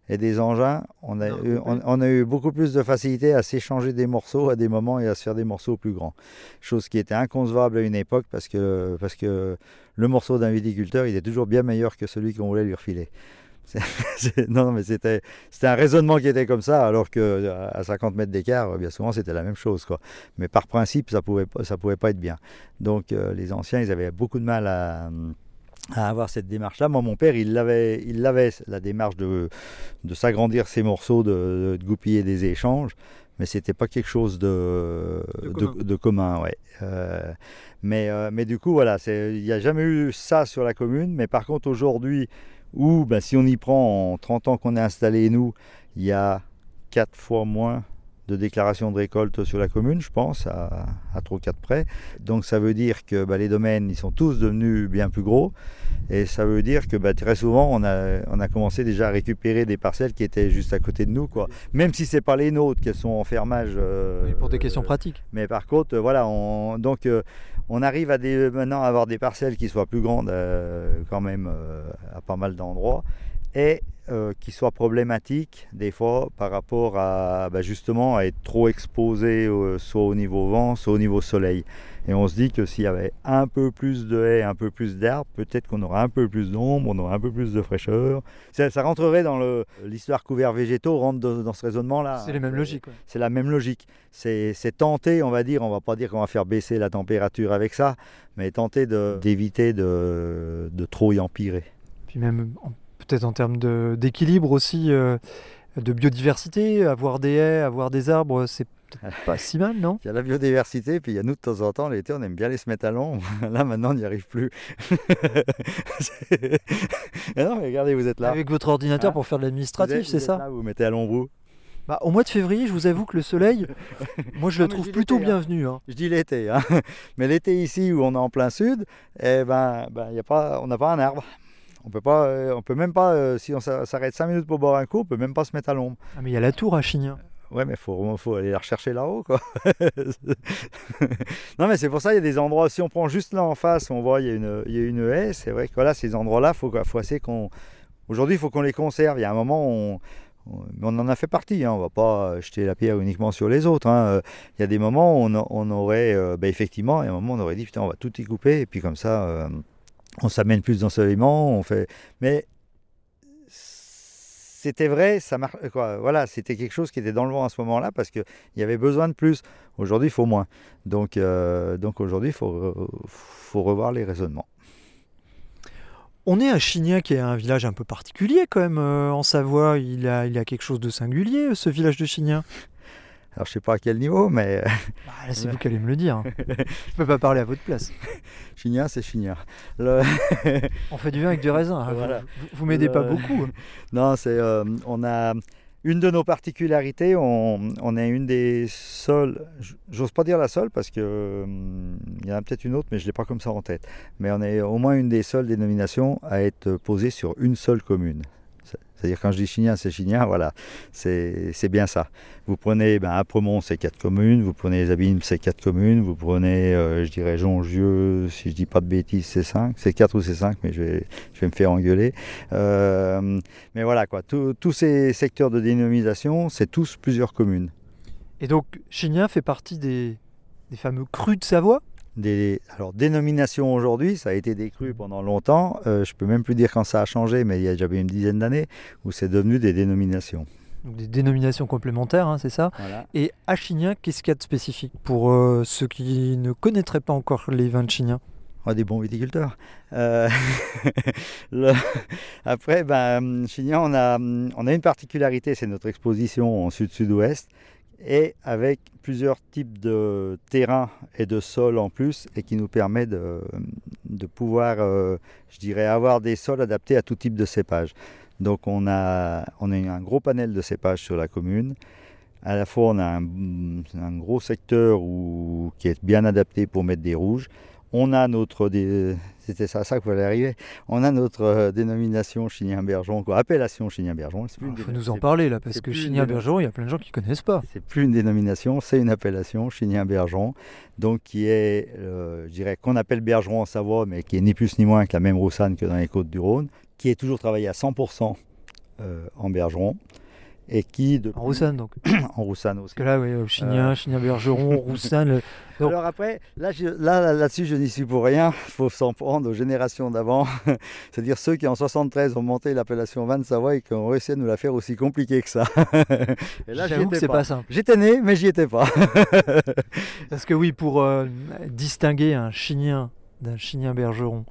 et des engins, on a, Non, eu, on, on a eu beaucoup plus de facilité à s'échanger des morceaux à des moments et à se faire des morceaux plus grands. Chose qui était inconcevable à une époque parce que, parce que le morceau d'un viticulteur, il est toujours bien meilleur que celui qu'on voulait lui refiler. [laughs] Non, non, mais c'était un raisonnement qui était comme ça, alors que à 50 mètres d'écart, bien souvent, c'était la même chose. Quoi. Mais par principe, ça pouvait, ça pouvait pas être bien. Donc, euh, les anciens, ils avaient beaucoup de mal à, à avoir cette démarche-là. Moi, mon père, il l'avait, il l'avait la démarche de, de s'agrandir ses morceaux, de, de goupiller des échanges, mais c'était pas quelque chose de, De commun. de commun, ouais. Euh, mais, euh, mais du coup, voilà, c'est- il n'y a jamais eu ça sur la commune. Mais par contre, aujourd'hui, où ben, si on y prend en 30 ans qu'on est installé, nous, il y a 4 fois moins de déclarations de récolte sur la commune, je pense, à, à 3 ou 4 près. Donc ça veut dire que ben, les domaines, ils sont tous devenus bien plus gros. Et ça veut dire que ben, très souvent, on a, on a commencé déjà à récupérer des parcelles qui étaient juste à côté de nous. Quoi. Même si ce n'est pas les nôtres, qu'elles sont en fermage. euh, Pour des questions pratiques. mais par contre, euh, voilà, on, donc euh, on arrive à des, maintenant à avoir des parcelles qui soient plus grandes quand même à pas mal d'endroits et euh, qui soient problématiques des fois par rapport à bah, justement à être trop exposé euh, soit au niveau vent, soit au niveau soleil. Et on se dit que s'il y avait un peu plus de haies, un peu plus d'arbres, peut-être qu'on aurait un peu plus d'ombre, on aurait un peu plus de fraîcheur. Ça, ça rentrerait dans le- l'histoire couverts végétaux, rentre dans, dans ce raisonnement-là. C'est les mêmes logiques. ouais. C'est la même logique. C'est tenter, on va dire, on va pas dire qu'on va faire baisser la température avec ça, mais tenter de- d'éviter de, de trop y empirer. Puis même en- peut-être en termes d'équilibre aussi, euh, de biodiversité, avoir des haies, avoir des arbres, c'est peut-être pas si mal, non? [laughs] Il y a la biodiversité, puis il y a nous de temps en temps, l'été, on aime bien les se mettre à l'ombre. [laughs] Là, maintenant, on n'y arrive plus. [laughs] Non, mais regardez, vous êtes là. Avec votre ordinateur Hein pour faire de l'administratif, c'est ça? là, Vous mettez à l'ombre où bah, Au mois de février, je vous avoue que le soleil, moi je Non, le trouve plutôt hein. bienvenu. hein. Je dis l'été, hein. mais l'été ici où on est en plein sud, eh ben, ben, y a pas, on n'a pas un arbre. On peut pas, euh, on peut même pas, euh, si on s'a- s'arrête 5 minutes pour boire un coup, on peut même pas se mettre à l'ombre. Ah, mais il y a la tour à Chignin. Ouais, mais faut, faut aller la rechercher là-haut, quoi. [laughs] non, mais c'est pour ça, il y a des endroits, si on prend juste là en face, on voit, il y a une, il y a une haie, c'est vrai que voilà, ces endroits-là, faut, faut assez qu'on... Aujourd'hui, il faut qu'on les conserve. Il y a un moment, on, on, en a fait partie, hein. on va pas jeter la pierre uniquement sur les autres. hein. Il y a des moments où on, on aurait, euh, ben, effectivement, il y a un moment, on aurait dit, putain, on va tout y couper, et puis comme ça, euh, on s'amène plus d'ensoleillement, on fait... Mais c'était vrai, ça mar- voilà, c'était quelque chose qui était dans le vent à ce moment-là parce qu'il y avait besoin de plus. Aujourd'hui, il faut moins. Donc, euh, aujourd'hui, il faut, re- faut revoir les raisonnements. On est à Chignin, qui est un village un peu particulier quand même euh, en Savoie. Il a, a quelque chose de singulier, ce village de Chignin. Alors, je sais pas à quel niveau, mais Bah, [laughs] là, c'est vous qui allez me le dire. [laughs] Je peux pas parler à votre place. Chignin, c'est Chignin. Le- [laughs] On fait du vin avec du raisin. hein. Vous- Voilà. Vous, vous m'aidez pas beaucoup. hein. non, c'est, euh, on a une de nos particularités, on, on a une des seules, j'ose pas dire la seule parce que hum, il y en a peut-être une autre, mais je l'ai pas comme ça en tête. Mais on est au moins une des seules dénominations à être posée sur une seule commune. C'est- C'est-à-dire quand je dis Chignin, c'est Chignin, [laughs] voilà, c'est bien ça. Vous prenez ben, Apremont, c'est quatre communes, vous prenez les Abîmes, c'est quatre communes, vous prenez, euh, je dirais, Jongieux, si je dis pas de bêtises, c'est cinq, c'est quatre ou c'est cinq, mais je vais, je vais me faire engueuler. Euh, mais voilà, quoi, tous ces secteurs de dénomination, c'est tous plusieurs communes. Et donc, Chignin fait partie des, des fameux crus de Savoie? Des, alors, dénomination aujourd'hui, ça a été des crus pendant longtemps. Euh, je peux même plus dire quand ça a changé, mais il y a déjà une dizaine d'années où c'est devenu des dénominations. Donc des dénominations complémentaires, hein, c'est ça? Voilà. Et à Chignin, qu'est-ce qu'il y a de spécifique pour euh, ceux qui ne connaîtraient pas encore les vins de Chignin On a des bons viticulteurs. Euh, [laughs] le- Après, ben, on a, on a une particularité, c'est notre exposition en sud-sud-ouest, et avec plusieurs types de terrains et de sols en plus, et qui nous permet de, pouvoir, euh, je dirais, avoir des sols adaptés à tout type de cépage. Donc on a, on a un gros panel de cépages sur la commune. À la fois, on a un, gros secteur qui est bien adapté pour mettre des rouges. On a notre, c'était ça, ça fallait arriver. On a notre euh, dénomination Chignin-Bergeron, quoi, appellation plus Il une faut nous en parler là, parce que Chignin-Bergeron, il y a plein de gens qui connaissent pas. C'est plus une dénomination, c'est une appellation, Chignin-Bergeron, donc qui est, euh, je dirais, qu'on appelle Bergeron en Savoie, mais qui est ni plus ni moins que la même Roussanne que dans les côtes du Rhône, qui est toujours travaillé à 100% euh, en Bergeron, et qui, de, En Roussanne donc. [clears throat] en Roussanne aussi. Parce que là, oui, euh, Chignin, Chignin-Bergeron, [laughs] Roussanne. le- Donc- Alors après, là, je- là, là- là-dessus, je n'y suis pour rien. Il [laughs] faut s'en prendre aux générations d'avant. [laughs] C'est-à-dire ceux qui, en 73, ont monté l'appellation Van Savoie et qui ont réussi à nous la faire aussi compliquée que ça. et là, J'avoue que c'est pas. pas simple. J'étais né, mais j'y étais pas. Parce que oui, pour euh, distinguer un Chignin d'un Chignin-Bergeron,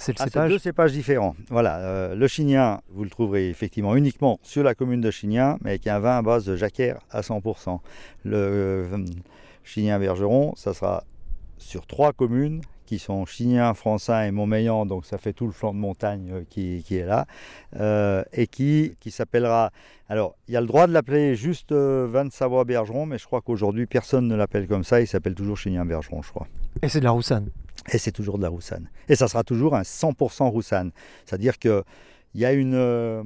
c'est le Ah, cépage. deux cépages différents. Voilà, euh, le Chignin, vous le trouverez effectivement uniquement sur la commune de Chignin, mais avec un vin à base de jacquère à 100%. Le euh, Chignin-Bergeron, ça sera sur trois communes qui sont Chignin, Francin et Montmeillan, donc ça fait tout le flanc de montagne euh, qui, qui est là, euh, et qui, qui s'appellera... Alors, il y a le droit de l'appeler juste euh, vin de Savoie-Bergeron, mais je crois qu'aujourd'hui, personne ne l'appelle comme ça, il s'appelle toujours Chignin-Bergeron, je crois. Et c'est de la Roussanne. Et c'est toujours de la roussanne. Et ça sera toujours un 100% roussanne. C'est-à-dire qu'il y a une euh,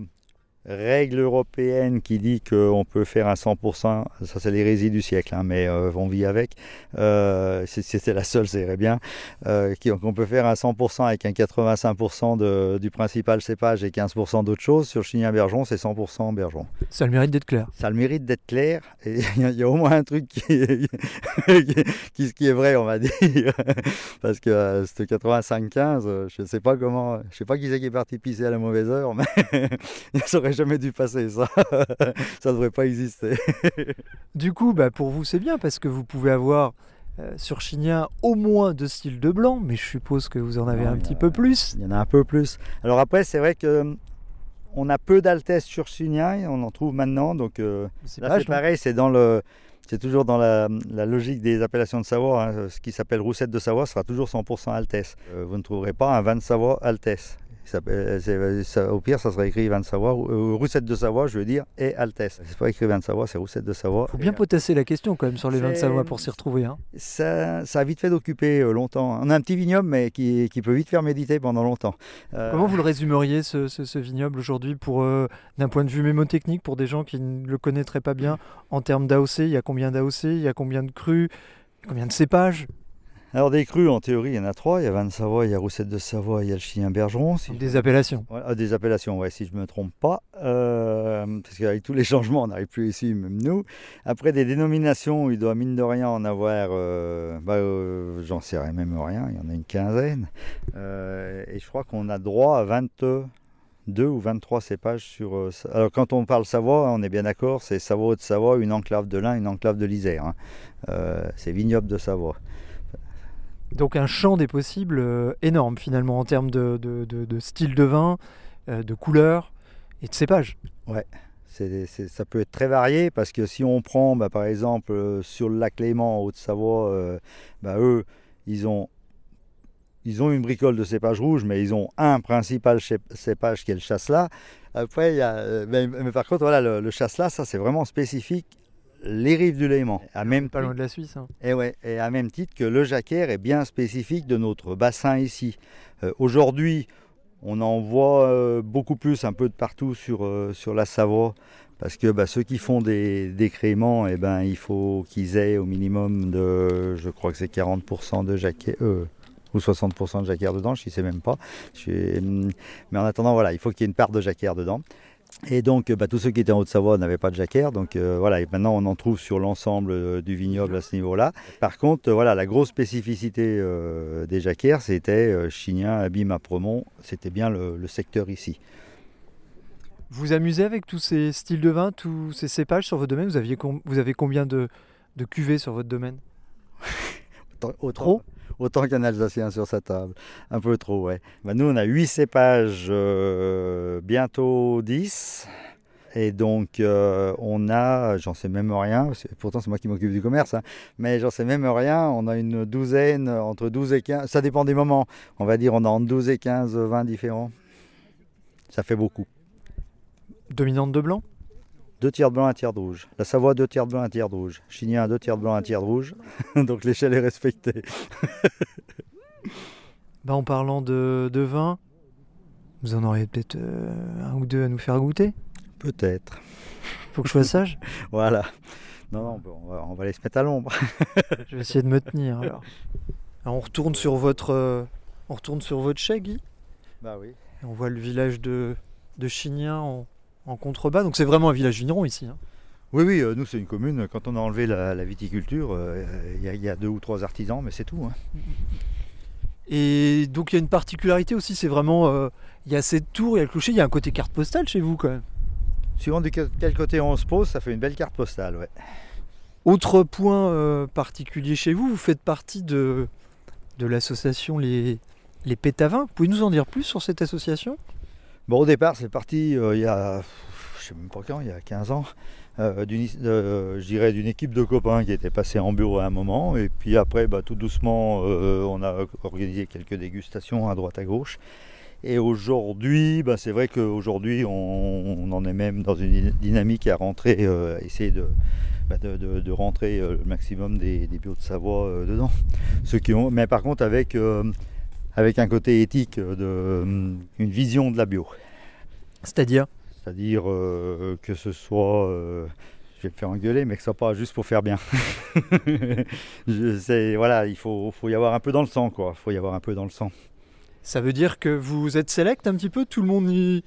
règle européenne qui dit qu'on peut faire un 100%, ça c'est l'hérésie du siècle, hein, mais euh, on vit avec. Euh, si c'était la seule, ça irait bien. Euh, qu'on peut faire un 100% avec un 85% de- du principal cépage et 15% d'autres choses. Sur Chignin-Bergeron, c'est 100% Bergeron. Ça a le mérite d'être clair. Ça a le mérite d'être clair. Et il y, a- il y a au moins un truc qui est, [laughs] qui, qui est vrai, on va dire. Parce que euh, ce 85-15, euh, je ne sais pas comment, je sais pas qui c'est qui est parti pisser à la mauvaise heure, mais [laughs] ça aurait jamais dû passer, ça. [laughs] ça ne devrait pas exister. [laughs] Du coup, bah, pour vous, c'est bien parce que vous pouvez avoir euh, sur Chignin au moins deux styles de blanc, mais je suppose que vous en avez un petit a- peu plus. Il y en a un peu plus. Alors après, c'est vrai que euh, on a peu d'altesse sur Chignin, on en trouve maintenant, donc euh, C'est pareil, c'est dans le. C'est toujours dans la, la logique des appellations de Savoie. hein. Ce qui s'appelle roussette de Savoie sera toujours 100% Altesse. Euh, vous ne trouverez pas un vin de Savoie Altesse. Il c'est- ça- au pire, ça serait écrit de Savoie, euh, roussette de Savoie, je veux dire, et Altesse. C'est pas écrit de Savoie, c'est roussette de Savoie. faut bien potasser la question quand même sur les vins de Savoie pour s'y retrouver. hein. Ça, ça a vite fait d'occuper euh, longtemps. On a un petit vignoble, mais qui, qui peut vite faire méditer pendant longtemps. Euh, Comment vous le résumeriez ce, ce- ce vignoble aujourd'hui pour euh, d'un point de vue mémotechnique pour des gens qui ne le connaîtraient pas bien en termes d'AOC Il y a combien d'AOC Il y a combien de crus Combien de cépages? Alors, des crus, en théorie, il y en a trois. Il y a de Savoie, il y a roussette de Savoie, il y a le chien bergeron. si Des appellations. Ah, des appellations, ouais, si je ne me trompe pas. Euh, parce qu'avec tous les changements, on n'arrive plus ici, même nous. Après, des dénominations, il doit mine de rien en avoir, euh, bah, euh, j'en sais rien, même rien, il y en a une quinzaine. Et je crois qu'on a droit à 22 ou 23 cépages sur. euh, alors, quand on parle Savoie, on est bien d'accord, c'est Savoie de Savoie, une enclave de l'Ain, une enclave de l'Isère. hein. Euh, c'est vignoble de Savoie. Donc un champ des possibles euh, énorme finalement en termes de, de- de- style de vin, euh, de couleur et de cépage. C'est- ça peut être très varié parce que si on prend bah, par exemple euh, sur le lac Léman en Haute-Savoie, bah, eux ils ont, une bricole de cépage rouge mais ils ont un principal cépage qui est le chasselas. Après il y a, mais, mais par contre voilà le, le chasselas ça c'est vraiment spécifique les rives du Léman. À même Pas loin de la Suisse. hein. et, ouais, et à même titre que le jacquère est bien spécifique de notre bassin ici. Euh, Aujourd'hui, on en voit euh, beaucoup plus un peu de partout sur, euh, sur la Savoie. Parce que bah, ceux qui font des, des créments, eh ben, il faut qu'ils aient au minimum de, je crois que c'est 40% de jacquère, euh, ou 60% de jacquère dedans, je ne sais même pas. Je- mais en attendant, voilà, il faut qu'il y ait une part de jacquère dedans. Et donc, bah, tous ceux qui étaient en Haute-Savoie n'avaient pas de jacquère. Donc euh, voilà, et maintenant on en trouve sur l'ensemble euh, du vignoble à ce niveau-là. Par contre, euh, voilà, la grosse spécificité euh, des jacquères, c'était euh, Chignin, Abîme, Apremont. C'était bien le, le secteur ici. Vous amusez avec tous ces styles de vin, tous ces cépages sur votre domaine? Vous, aviez vous avez combien de, de cuvées sur votre domaine? [laughs] Autant, autant- autant qu'un Alsacien sur sa table. Un peu trop, ouais. Bah, nous, on a 8 cépages, euh, bientôt 10. Et donc, euh, on a, j'en sais même rien, pourtant c'est moi qui m'occupe du commerce, hein, mais j'en sais même rien, on a une douzaine, entre 12 et 15, ça dépend des moments, on va dire on a entre 12 et 15 vins différents. Ça fait beaucoup. Dominante de blanc? Deux tiers de blanc, un tiers de rouge. La Savoie, deux tiers de blanc, un tiers de rouge. Chignin, deux tiers de blanc, un tiers de rouge. [laughs] Donc l'échelle est respectée. [laughs] Bah, en parlant de, de vin, vous en auriez peut-être euh, un ou deux à nous faire goûter Peut-être. Faut que je sois sage [laughs] Voilà. Non, non, bon, on, va, on va aller se mettre à l'ombre. Je vais essayer de me tenir alors. Alors, on retourne sur votre, euh, on retourne sur votre chai, Guy. Bah oui. Et on voit le village de, de Chignin en, en contrebas. Donc c'est vraiment un village vigneron ici. hein. Oui, oui, euh, nous c'est une commune. Quand on a enlevé la, la viticulture, euh, il y, a- il y a deux ou trois artisans, mais c'est tout. hein. Et donc il y a une particularité aussi, c'est vraiment, euh, il y a cette tour, il y a le clocher, il y a un côté carte postale chez vous quand même. Suivant de quel côté on se pose, ça fait une belle carte postale. Ouais. Autre point particulier chez vous, vous faites partie de, de l'association Les, les Pétavins. Vous pouvez nous en dire plus sur cette association? Bon, au départ, c'est parti euh, il y a, je sais même pas quand, il y a 15 ans, euh, d'une, je dirais d'une équipe de copains qui était passée en bureau à un moment. Et puis après, bah, tout doucement, euh, on a organisé quelques dégustations à droite à gauche. Et aujourd'hui, bah, c'est vrai qu'aujourd'hui, on, on en est même dans une dynamique à rentrer, à essayer de, bah, rentrer le maximum des, des bios de Savoie dedans. Ceux qui ont, mais par contre, avec, avec un côté éthique, euh, de, hum, une vision de la bio. C'est-à-dire C'est-à-dire euh, que ce soit, euh, je vais me faire engueuler, mais que ce soit pas juste pour faire bien. [laughs] Je sais, voilà, il faut, faut y avoir un peu dans le sang, quoi. Il faut y avoir un peu dans le sang. Ça veut dire que vous êtes select un petit peu? Tout le monde y...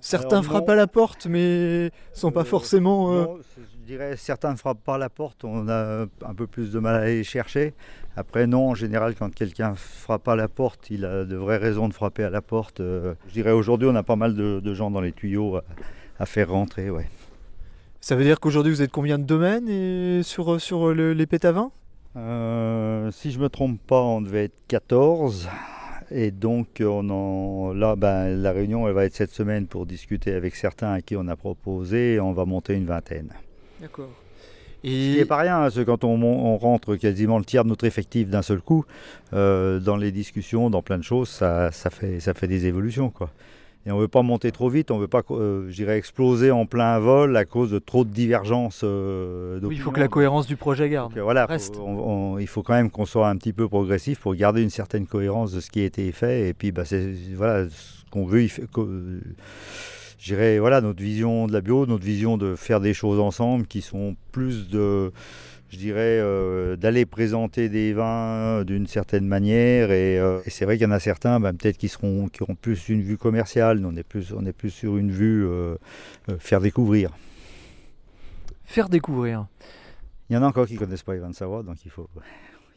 Certains Alors, frappent à la porte, mais sont pas Euh, forcément... euh, Non, dirais certains ne frappent pas à la porte, on a un peu plus de mal à aller chercher. Après, non, en général, quand quelqu'un frappe à la porte, il a de vraies raisons de frapper à la porte. Euh, je dirais aujourd'hui, on a pas mal de, de gens dans les tuyaux à, à faire rentrer, ouais. Ça veut dire qu'aujourd'hui vous êtes combien de domaines et sur, sur le- les Pétavins? Euh, si je me trompe pas, on devait être 14. Et donc, on en, là, ben, la réunion, elle va être cette semaine pour discuter avec certains à qui on a proposé. Et on va monter une vingtaine. D'accord. Ce qui n'est Et pas rien, hein, parce que quand on, rentre quasiment le tiers de notre effectif d'un seul coup, euh, dans les discussions, dans plein de choses, ça, ça fait, ça fait des évolutions. Quoi. Et on ne veut pas monter trop vite, on ne veut pas, euh, je dirais, exploser en plein vol à cause de trop de divergences. euh, oui, il faut que la cohérence du projet garde. Donc, euh, voilà, faut- reste. on- on- il faut quand même qu'on soit un petit peu progressif pour garder une certaine cohérence de ce qui a été fait. Et puis, bah, c'est voilà, ce qu'on veut. il fait- euh, dirais, voilà, notre vision de la bio, notre vision de faire des choses ensemble qui sont plus de, je dirais, euh, d'aller présenter des vins d'une certaine manière. Et, euh, et c'est vrai qu'il y en a certains, bah, peut-être qui seront, qui auront plus une vue commerciale. Nous, on est plus, on est plus sur une vue euh, faire découvrir. Faire découvrir. Il y en a encore qui ne connaissent pas les vins de Savoie, donc il faut,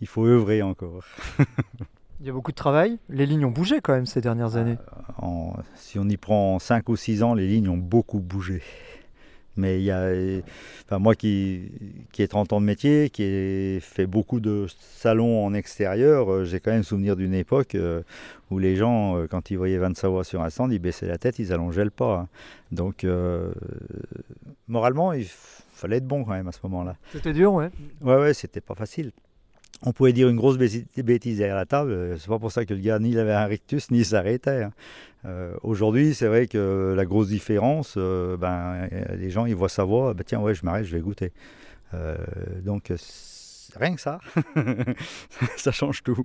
il faut œuvrer encore. [laughs] Il y a beaucoup de travail. Les lignes ont bougé quand même ces dernières années. En- si on y prend 5 ou 6 ans, les lignes ont beaucoup bougé. Mais il y a, euh, enfin, moi qui, qui ai 30 ans de métier, qui ai fait beaucoup de salons en extérieur, euh, j'ai quand même souvenir d'une époque euh, où les gens, euh, quand ils voyaient Vin de Savoie sur un stand, ils baissaient la tête, ils allongeaient le pas. hein. Donc, euh, moralement, il fallait être bon quand même à ce moment-là. C'était dur, ouais. Ouais, ouais, c'était pas facile. On pouvait dire une grosse bêti- bêtise derrière la table. euh, C'est pas pour ça que le gars ni avait un rictus ni s'arrêtait. hein. Euh, Aujourd'hui, c'est vrai que la grosse différence, euh, ben, les gens ils voient sa voix, ben, tiens, ouais, je m'arrête, je vais goûter. Donc, rien que ça, [laughs] ça change tout.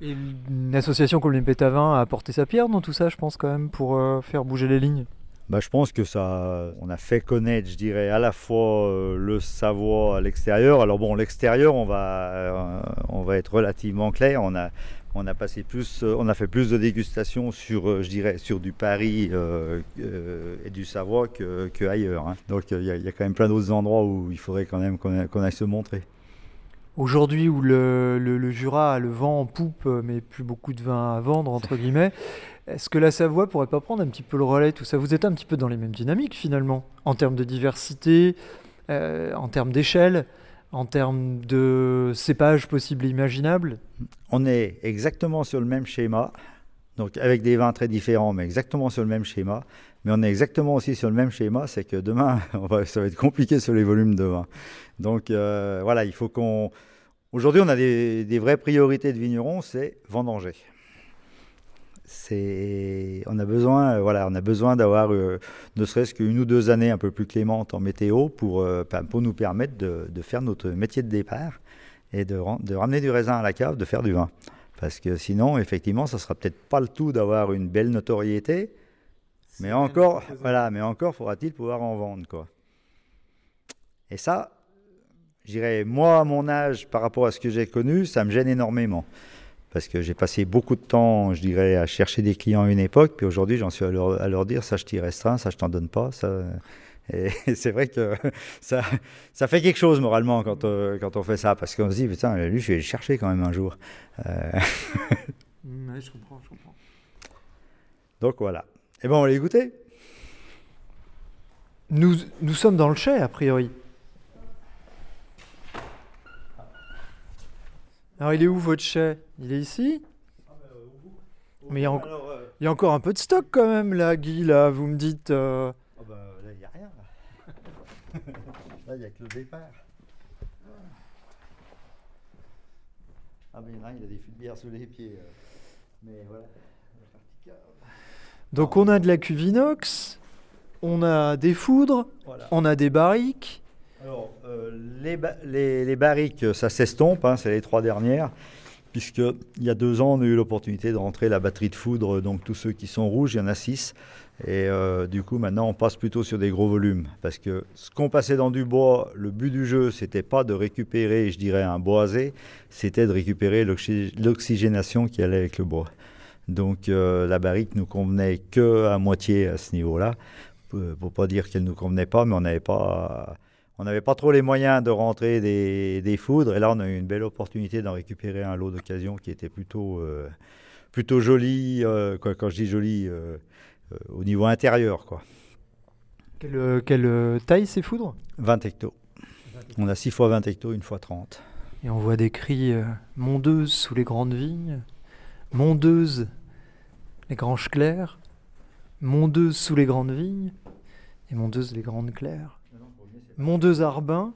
Une association comme les Pétavins a apporté sa pierre dans tout ça, je pense, quand même, pour faire bouger les lignes? Bah, je pense que ça, on a fait connaître, je dirais, à la fois euh, le Savoie à l'extérieur. Alors bon, l'extérieur, on va, euh, on va être relativement clair. On a, on a passé plus, euh, on a fait plus de dégustations sur, je dirais, sur du Paris et du Savoie que, ailleurs. hein. Donc il y, a- quand même plein d'autres endroits où il faudrait quand même qu'on aille, se montrer. Aujourd'hui, où le, le- Jura a le vent en poupe, mais plus beaucoup de vin à vendre, entre guillemets, est-ce que la Savoie pourrait pas prendre un petit peu le relais, tout ça? Vous êtes un petit peu dans les mêmes dynamiques, finalement, en termes de diversité, euh, en termes d'échelle, en termes de cépages possibles et imaginables? On est exactement sur le même schéma, donc avec des vins très différents, mais exactement sur le même schéma. Mais on est exactement aussi sur le même schéma, c'est que demain, [laughs] ça va être compliqué sur les volumes de vin. Donc euh, voilà, il faut qu'on. Aujourd'hui, on a des, des vraies priorités de vignerons, c'est vendanger. C'est, on a besoin, euh, voilà, on a besoin d'avoir euh, ne serait-ce qu'une ou deux années un peu plus clémentes en météo pour, euh, pour nous permettre de, de faire notre métier de départ et de, ram- de ramener du raisin à la cave, de faire du vin. Parce que sinon, effectivement, ça sera peut-être pas le tout d'avoir une belle notoriété, mais encore, voilà, mais encore faudra-t-il pouvoir en vendre, quoi. Et ça, je dirais, moi, à mon âge, par rapport à ce que j'ai connu, ça me gêne énormément. Parce que j'ai passé beaucoup de temps, je dirais, à chercher des clients à une époque, puis aujourd'hui, j'en suis à leur, à leur dire, ça, je t'y restreins, ça, je t'en donne pas. Ça... Et [laughs] c'est vrai que ça, ça fait quelque chose moralement quand, euh, quand on fait ça, parce qu'on se dit, putain, lui, je vais le chercher quand même un jour. Euh, [laughs] je comprends, je comprends. donc voilà. Et ben, on va les goûter. Nous, nous sommes dans le chai, a priori. Alors, il est où votre chai? Il est ici? Mais il y, a en- il y a encore un peu de stock quand même, là, Guy, là, vous me dites... euh, Ah bah, là, il n'y a rien. Là, [laughs] là il n'y a que le départ. Ah, mais il y en a un, il a des fûts de bière sous les pieds. euh. Mais voilà. Donc, on a de la cuve inox, on a des foudres, Voilà. on a des barriques. Alors, euh, les, ba- les, barriques, ça s'estompe, hein, c'est les trois dernières, puisque il y a deux ans, on a eu l'opportunité de rentrer la batterie de foudre, donc tous ceux qui sont rouges, il y en a six. Et euh, du coup, maintenant, on passe plutôt sur des gros volumes, parce que ce qu'on passait dans du bois, le but du jeu, c'était pas de récupérer, je dirais, un boisé, c'était de récupérer l'oxy- l'oxygénation qui allait avec le bois. Donc, euh, la barrique nous convenait que à moitié à ce niveau-là, pour, pour pas dire qu'elle nous convenait pas, mais on n'avait pas on n'avait pas trop les moyens de rentrer des, des foudres. Et là, on a eu une belle opportunité d'en récupérer un lot d'occasion qui était plutôt, euh, plutôt joli. euh, quand je dis joli, euh, au niveau intérieur, quoi. Quelle, quelle, taille ces foudres? 20 hectos. On a 6 fois 20 hectos, une fois 30. Et on voit des cris euh, mondeuses sous les grandes vignes, mondeuses les granges claires, mondeuses sous les grandes vignes, et mondeuses les grandes claires. Mondeuse Arbin.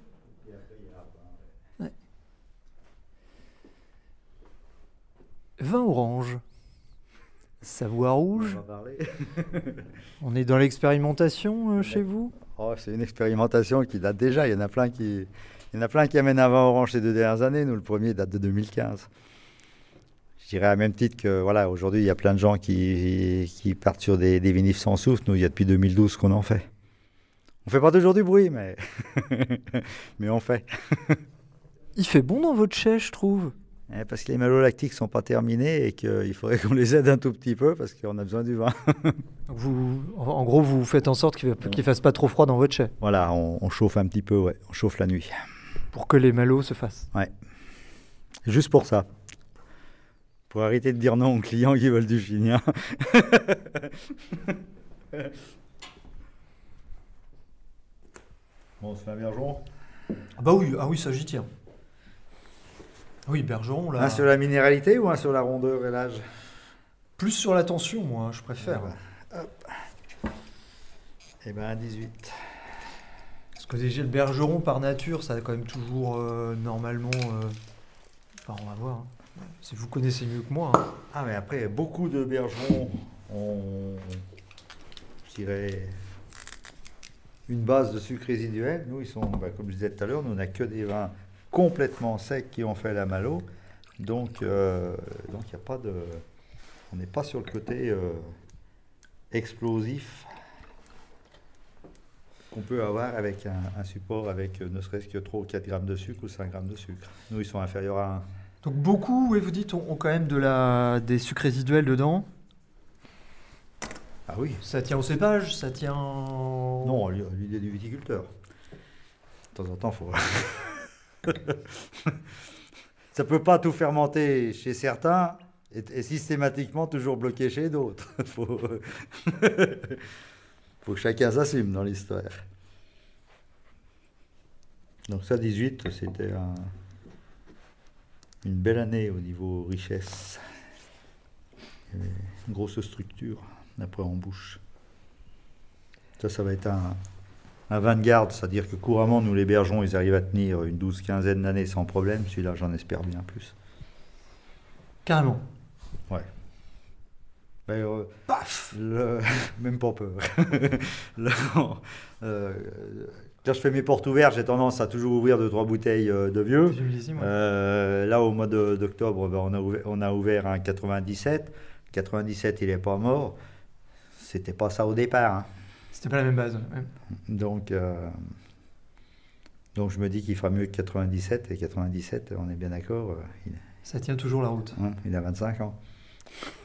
Ouais. Vin orange. Savoie rouge. On [laughs] est dans l'expérimentation euh, chez vous? Oh, c'est une expérimentation qui date déjà. Il y en a plein qui, il y en a plein qui amènent un vin orange ces deux dernières années. Nous, le premier date de 2015. Je dirais à même titre que voilà, aujourd'hui, il y a plein de gens qui, qui partent sur des, des vinifs sans souffle. Nous, il y a depuis 2012 qu'on en fait. On fait pas toujours du bruit, mais, [laughs] mais on fait. [laughs] Il fait bon dans votre chai, je trouve. Eh, Parce que les malolactiques sont pas terminés et qu'il faudrait qu'on les aide un tout petit peu parce qu'on a besoin du vin. [laughs] Vous, en gros, vous faites en sorte qu'il ne fasse pas trop froid dans votre chai Voilà, on, on chauffe un petit peu, ouais. On chauffe la nuit. pour que les malots se fassent. Juste pour ça. Pour arrêter de dire non aux clients qui veulent du chignin. Bon, on se fait un bergeron. Ah bah oui, ah oui, ça j'y tiens. Oui, Bergeron, là. Un sur la minéralité ou un sur la rondeur et l'âge? Plus sur la tension, moi, je préfère. Eh ben, un 18. Parce que déjà, le Bergeron, par nature, ça a quand même toujours, euh, normalement... euh, Enfin, on va voir. hein. Si vous connaissez mieux que moi. hein. Ah, mais après, beaucoup de bergerons ont, je dirais, une base de sucre résiduel. Nous, ils sont, bah, comme je disais tout à l'heure, nous, on n'a que des vins complètement secs qui ont fait la malo. Donc, euh, donc n'y a pas de. On n'est pas sur le côté euh, explosif qu'on peut avoir avec un, un support avec euh, ne serait-ce que 3 ou 4 grammes de sucre ou 5 grammes de sucre. Nous, ils sont inférieurs à 1. Donc beaucoup, oui, vous dites, ont, ont quand même de la, des sucres résiduels dedans. Ah oui Ça tient au cépage, ça tient... Non, l- l'idée du viticulteur. De temps en temps, faut. [laughs] Ça peut pas tout fermenter chez certains et, et systématiquement toujours bloqué chez d'autres. [laughs] faut... [laughs] faut que chacun s'assume dans l'histoire. Donc ça, 18, c'était un- une belle année au niveau richesse. Une grosse structure après en bouche. Ça, ça va être un, un garde, c'est-à-dire que couramment, nous, les bergeons, ils arrivent à tenir une douze, quinzaine d'années sans problème. Celui-là, j'en espère bien plus. Carrément. Ouais. Ben, euh, Paf le- [laughs] Même pas peur. [laughs] Le- euh, quand je fais mes portes ouvertes, j'ai tendance à toujours ouvrir deux trois bouteilles euh, de vieux. Du millésime, ouais. Euh, là, au mois d'octobre, ben, on, a ouvert, on a ouvert un 97. 97, il n'est pas mort. C'était pas ça au départ. hein. C'était pas la même base. ouais. Donc, euh, donc je me dis qu'il fera mieux que 97. Et 97, on est bien d'accord, euh, il, Ça tient toujours la route. hein, il a 25 ans. [laughs]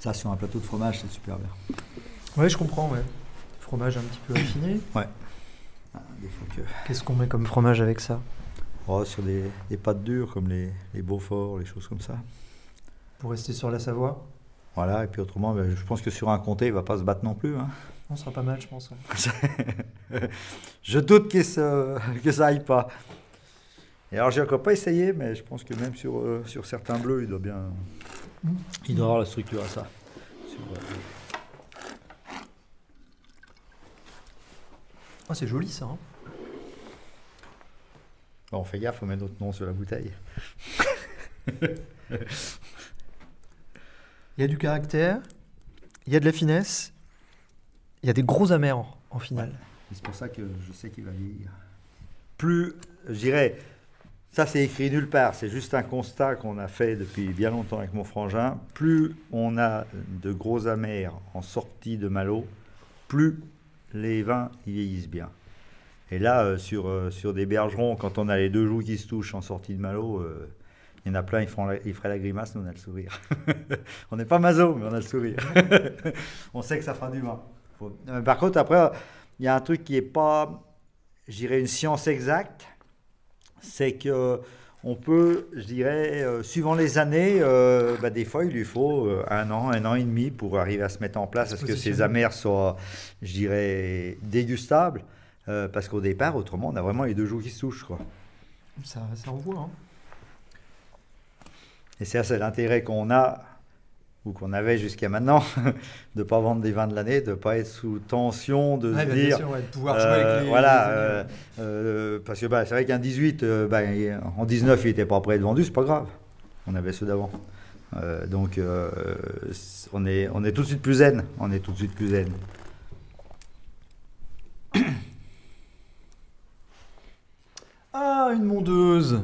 Ça, sur un plateau de fromage, c'est super bien. Ouais, je comprends, ouais. Fromage un petit peu affiné. Ah, fois que- Qu'est-ce qu'on met comme fromage avec ça? Oh, sur des, des pâtes dures comme les, les Beaufort, les choses comme ça. Pour rester sur la Savoie? Voilà, et puis autrement, ben, je pense que sur un comté, il va pas se battre non plus. hein. On sera pas mal, je pense. ouais. [laughs] je doute que ça, que ça aille pas. Et alors, j'ai encore pas essayé, mais je pense que même sur, euh, sur certains bleus, il doit bien. Il doit avoir la structure à ça. Ah, c'est joli ça. hein. bon, on fait gaffe, on met notre nom sur la bouteille. [laughs] Il y a du caractère, il y a de la finesse, il y a des gros amers en, en finale. C'est pour ça que je sais qu'il va vieillir. Plus, je dirais, ça c'est écrit nulle part, c'est juste un constat qu'on a fait depuis bien longtemps avec mon frangin. Plus on a de gros amers en sortie de Malo, plus les vins vieillissent bien. Et là, euh, sur, euh, sur des bergerons, quand on a les deux joues qui se touchent en sortie de Malo, euh, il y en a plein, ils, feront la- ils feraient la grimace, nous on a le sourire. [laughs] on n'est pas maso, mais on a le sourire. [laughs] on sait que ça fera du vin. Par contre, après, il y a un truc qui n'est pas, je dirais, une science exacte. C'est que on peut, je dirais, euh, suivant les années, euh, bah, des fois, il lui faut euh, un an, un an et demi pour arriver à se mettre en place, à ce que ces amers soient, je dirais, dégustables. Parce qu'au départ, autrement, on a vraiment les deux joues qui se touchent. Quoi. Ça, ça envoie. Hein. Et ça, c'est l'intérêt qu'on a, ou qu'on avait jusqu'à maintenant, [laughs] de ne pas vendre des vins de l'année, de ne pas être sous tension, de Ouais, se dire. sûr, ouais, de pouvoir jouer Euh, avec les. voilà, les- euh, euh, parce que bah, c'est vrai qu'un 18, euh, bah, en 19, il n'était pas prêt à être vendu, c'est pas grave. On avait ceux d'avant. Donc, on, est, on est tout de suite plus zen. On est tout de suite plus zen. [coughs] Ah, une mondeuse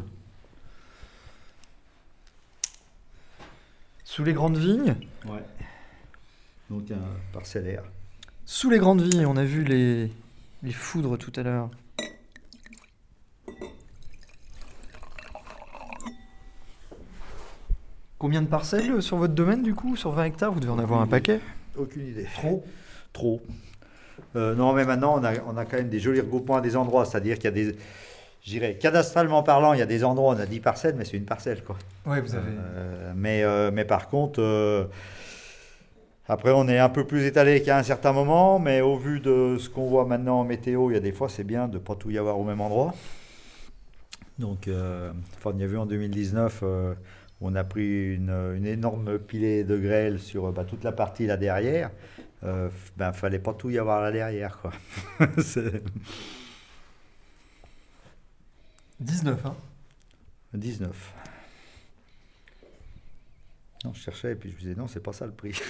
Sous les grandes vignes Ouais. Donc, un parcellaire. Sous les grandes vignes, on a vu les, les foudres tout à l'heure. Combien de parcelles euh, sur votre domaine du coup Sur 20 hectares, vous devez en avoir un paquet Aucune idée. Trop Trop. Euh, non, mais maintenant, on a, on a quand même des jolis regroupements à des endroits. C'est-à-dire qu'il y a des. Je dirais, cadastralement parlant, il y a des endroits où on a 10 parcelles, mais c'est une parcelle, quoi. Ouais, vous Euh, mais, euh, mais par contre, euh, après, on est un peu plus étalé qu'à un certain moment, mais au vu de ce qu'on voit maintenant en météo, il y a des fois, c'est bien de ne pas tout y avoir au même endroit. Donc, enfin, on y a vu en 2019, euh, on a pris une, une énorme pilée de grêle sur bah, toute la partie là derrière. Euh, ben, fallait pas tout y avoir là derrière, quoi. [laughs] C'est 19, hein 19. Non, je cherchais et puis je me disais non, c'est pas ça le prix.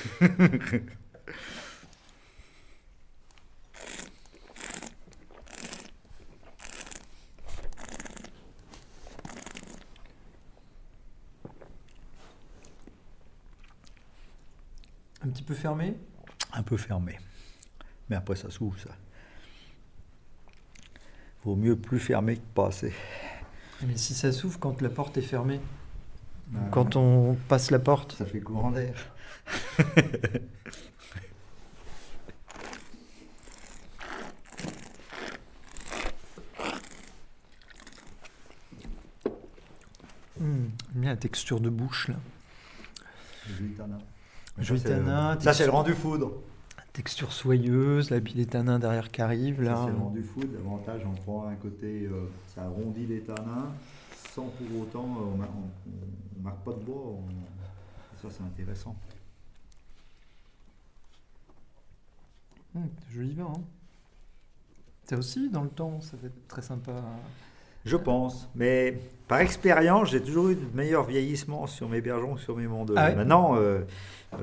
Un petit peu fermé? Un peu fermé. Mais après, ça s'ouvre, ça. Vaut mieux plus fermé que pas assez. Mais si ça s'ouvre quand la porte est fermée, quand on passe la porte, Ça fait courant d'air. [laughs] J'aime bien la texture de bouche là. Juitana. Juitana, Ça, c'est le rendu foudre texture soyeuse, la bile tanins derrière qui arrive. Là. C'est du food. L'avantage, on prend un côté, euh, ça arrondit les tanins, sans pour autant, euh, on, mar on, on marque pas de bois. Ça, c'est intéressant. Hum, joli vin. Hein. C'est aussi dans le temps, ça va être très sympa. Je pense. Mais par expérience, j'ai toujours eu de meilleurs vieillissements sur mes bergeons que sur mes mondeux. Ah ouais Maintenant, euh, euh,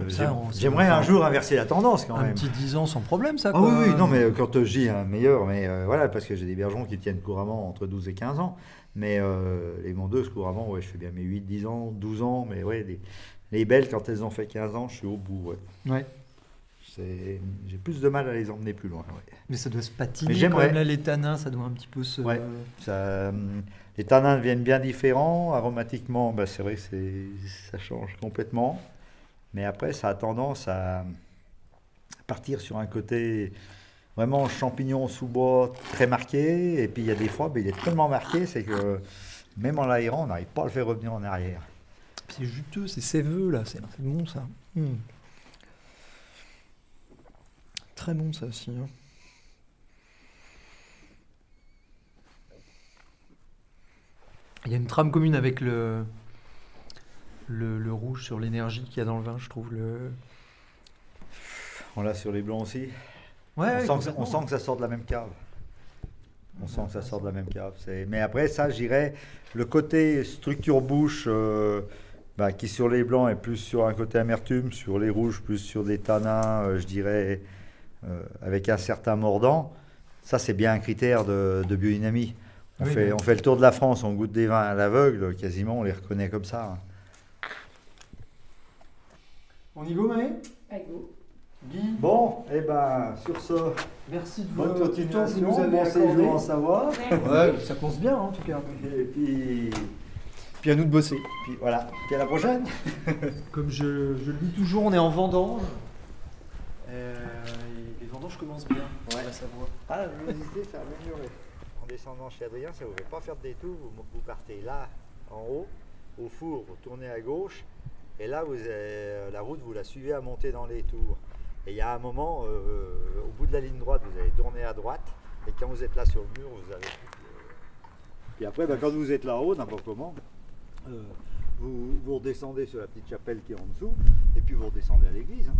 j'aimerais un jour inverser la tendance quand Un même. petit 10 ans sans problème, ça Ah oui, oui, non, mais quand je dis un meilleur, mais euh, voilà, parce que j'ai des bergeons qui tiennent couramment entre 12 et 15 ans. Mais euh, les mondeuses, couramment, ouais, je fais bien mes 8, 10 ans, 12 ans. Mais ouais, les, les belles, quand elles ont fait 15 ans, je suis au bout. Ouais. Ouais. J'ai plus de mal à les emmener plus loin. ouais. Mais ça doit se Mais patiner quand j'aimerais. même là, les tanins, ça doit un petit peu se. Ouais. Ça, hum, les tanins deviennent bien différents. Aromatiquement, bah, c'est vrai que ça change complètement. Mais après, ça a tendance à partir sur un côté vraiment champignon sous bois très marqué. Et puis il y a des fois, bah, il est tellement marqué, c'est que même en l'aérant, on n'arrive pas à le faire revenir en arrière. C'est juteux, c'est séveux là, c'est c'est bon ça. Hum. Très bon ça aussi. hein. Il y a une trame commune avec le, le, le rouge sur l'énergie qu'il y a dans le vin, je trouve. Le... On l'a sur les blancs aussi. Ouais, on, ouais, sent que, ça- complètement. on sent que ça sort de la même cave. On sent que ça sort de la même cave. Mais après, ça, j'irais, le côté structure bouche, euh, bah, qui sur les blancs est plus sur un côté amertume, sur les rouges, plus sur des tanins, euh, je dirais, avec un certain mordant. Ça, c'est bien un critère de, de biodynamie. On, Oui, fait, oui. on fait le tour de la France, on goûte des vins à l'aveugle, quasiment, on les reconnaît comme ça. On y go, Maë Guy, Bon, et ben, sur ce, merci de bonne votre continuation, vous avez bon accordé. séjour en Savoie. Ouais, ça commence bien en tout cas. Et puis, Puis à nous de bosser. puis voilà, puis à la prochaine. Comme je, je le dis toujours, on est en vendange. Euh, vendanges commencent bien. Ah, la luminosité, ça a amélioré. En descendant chez Adrien, ça ne vous fait pas faire de détour. Vous, vous partez là, en haut, au four, vous tournez à gauche, et là, vous avez- la route, vous la suivez à monter dans les tours. Et il y a un moment, euh, au bout de la ligne droite, vous allez tourner à droite, et quand vous êtes là sur le mur, vous avez. Puis après, ben, quand vous êtes là-haut, n'importe comment, euh, vous, vous redescendez sur la petite chapelle qui est en dessous, et puis vous redescendez à l'église. hein.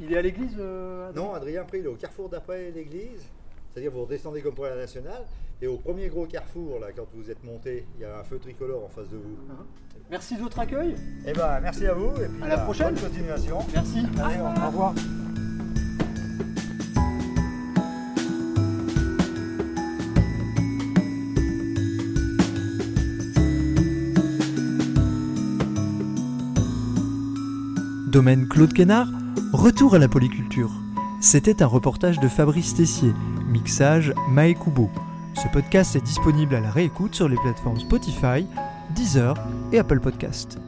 Il est à l'église euh, Non, Adrien après, il est au carrefour d'après l'église. C'est-à-dire vous redescendez comme pour la nationale. Et au premier gros carrefour, là, quand vous êtes monté, il y a un feu tricolore en face de vous. Merci de votre accueil. Eh ben, merci à vous. Et puis, À la bah, prochaine. Bonne continuation. Merci. Allez, au revoir. Domaine Claude Quénard, retour à la polyculture. C'était un reportage de Fabrice Tessier, mixage Mae Kubo. Ce podcast est disponible à la réécoute sur les plateformes Spotify, Deezer et Apple Podcast.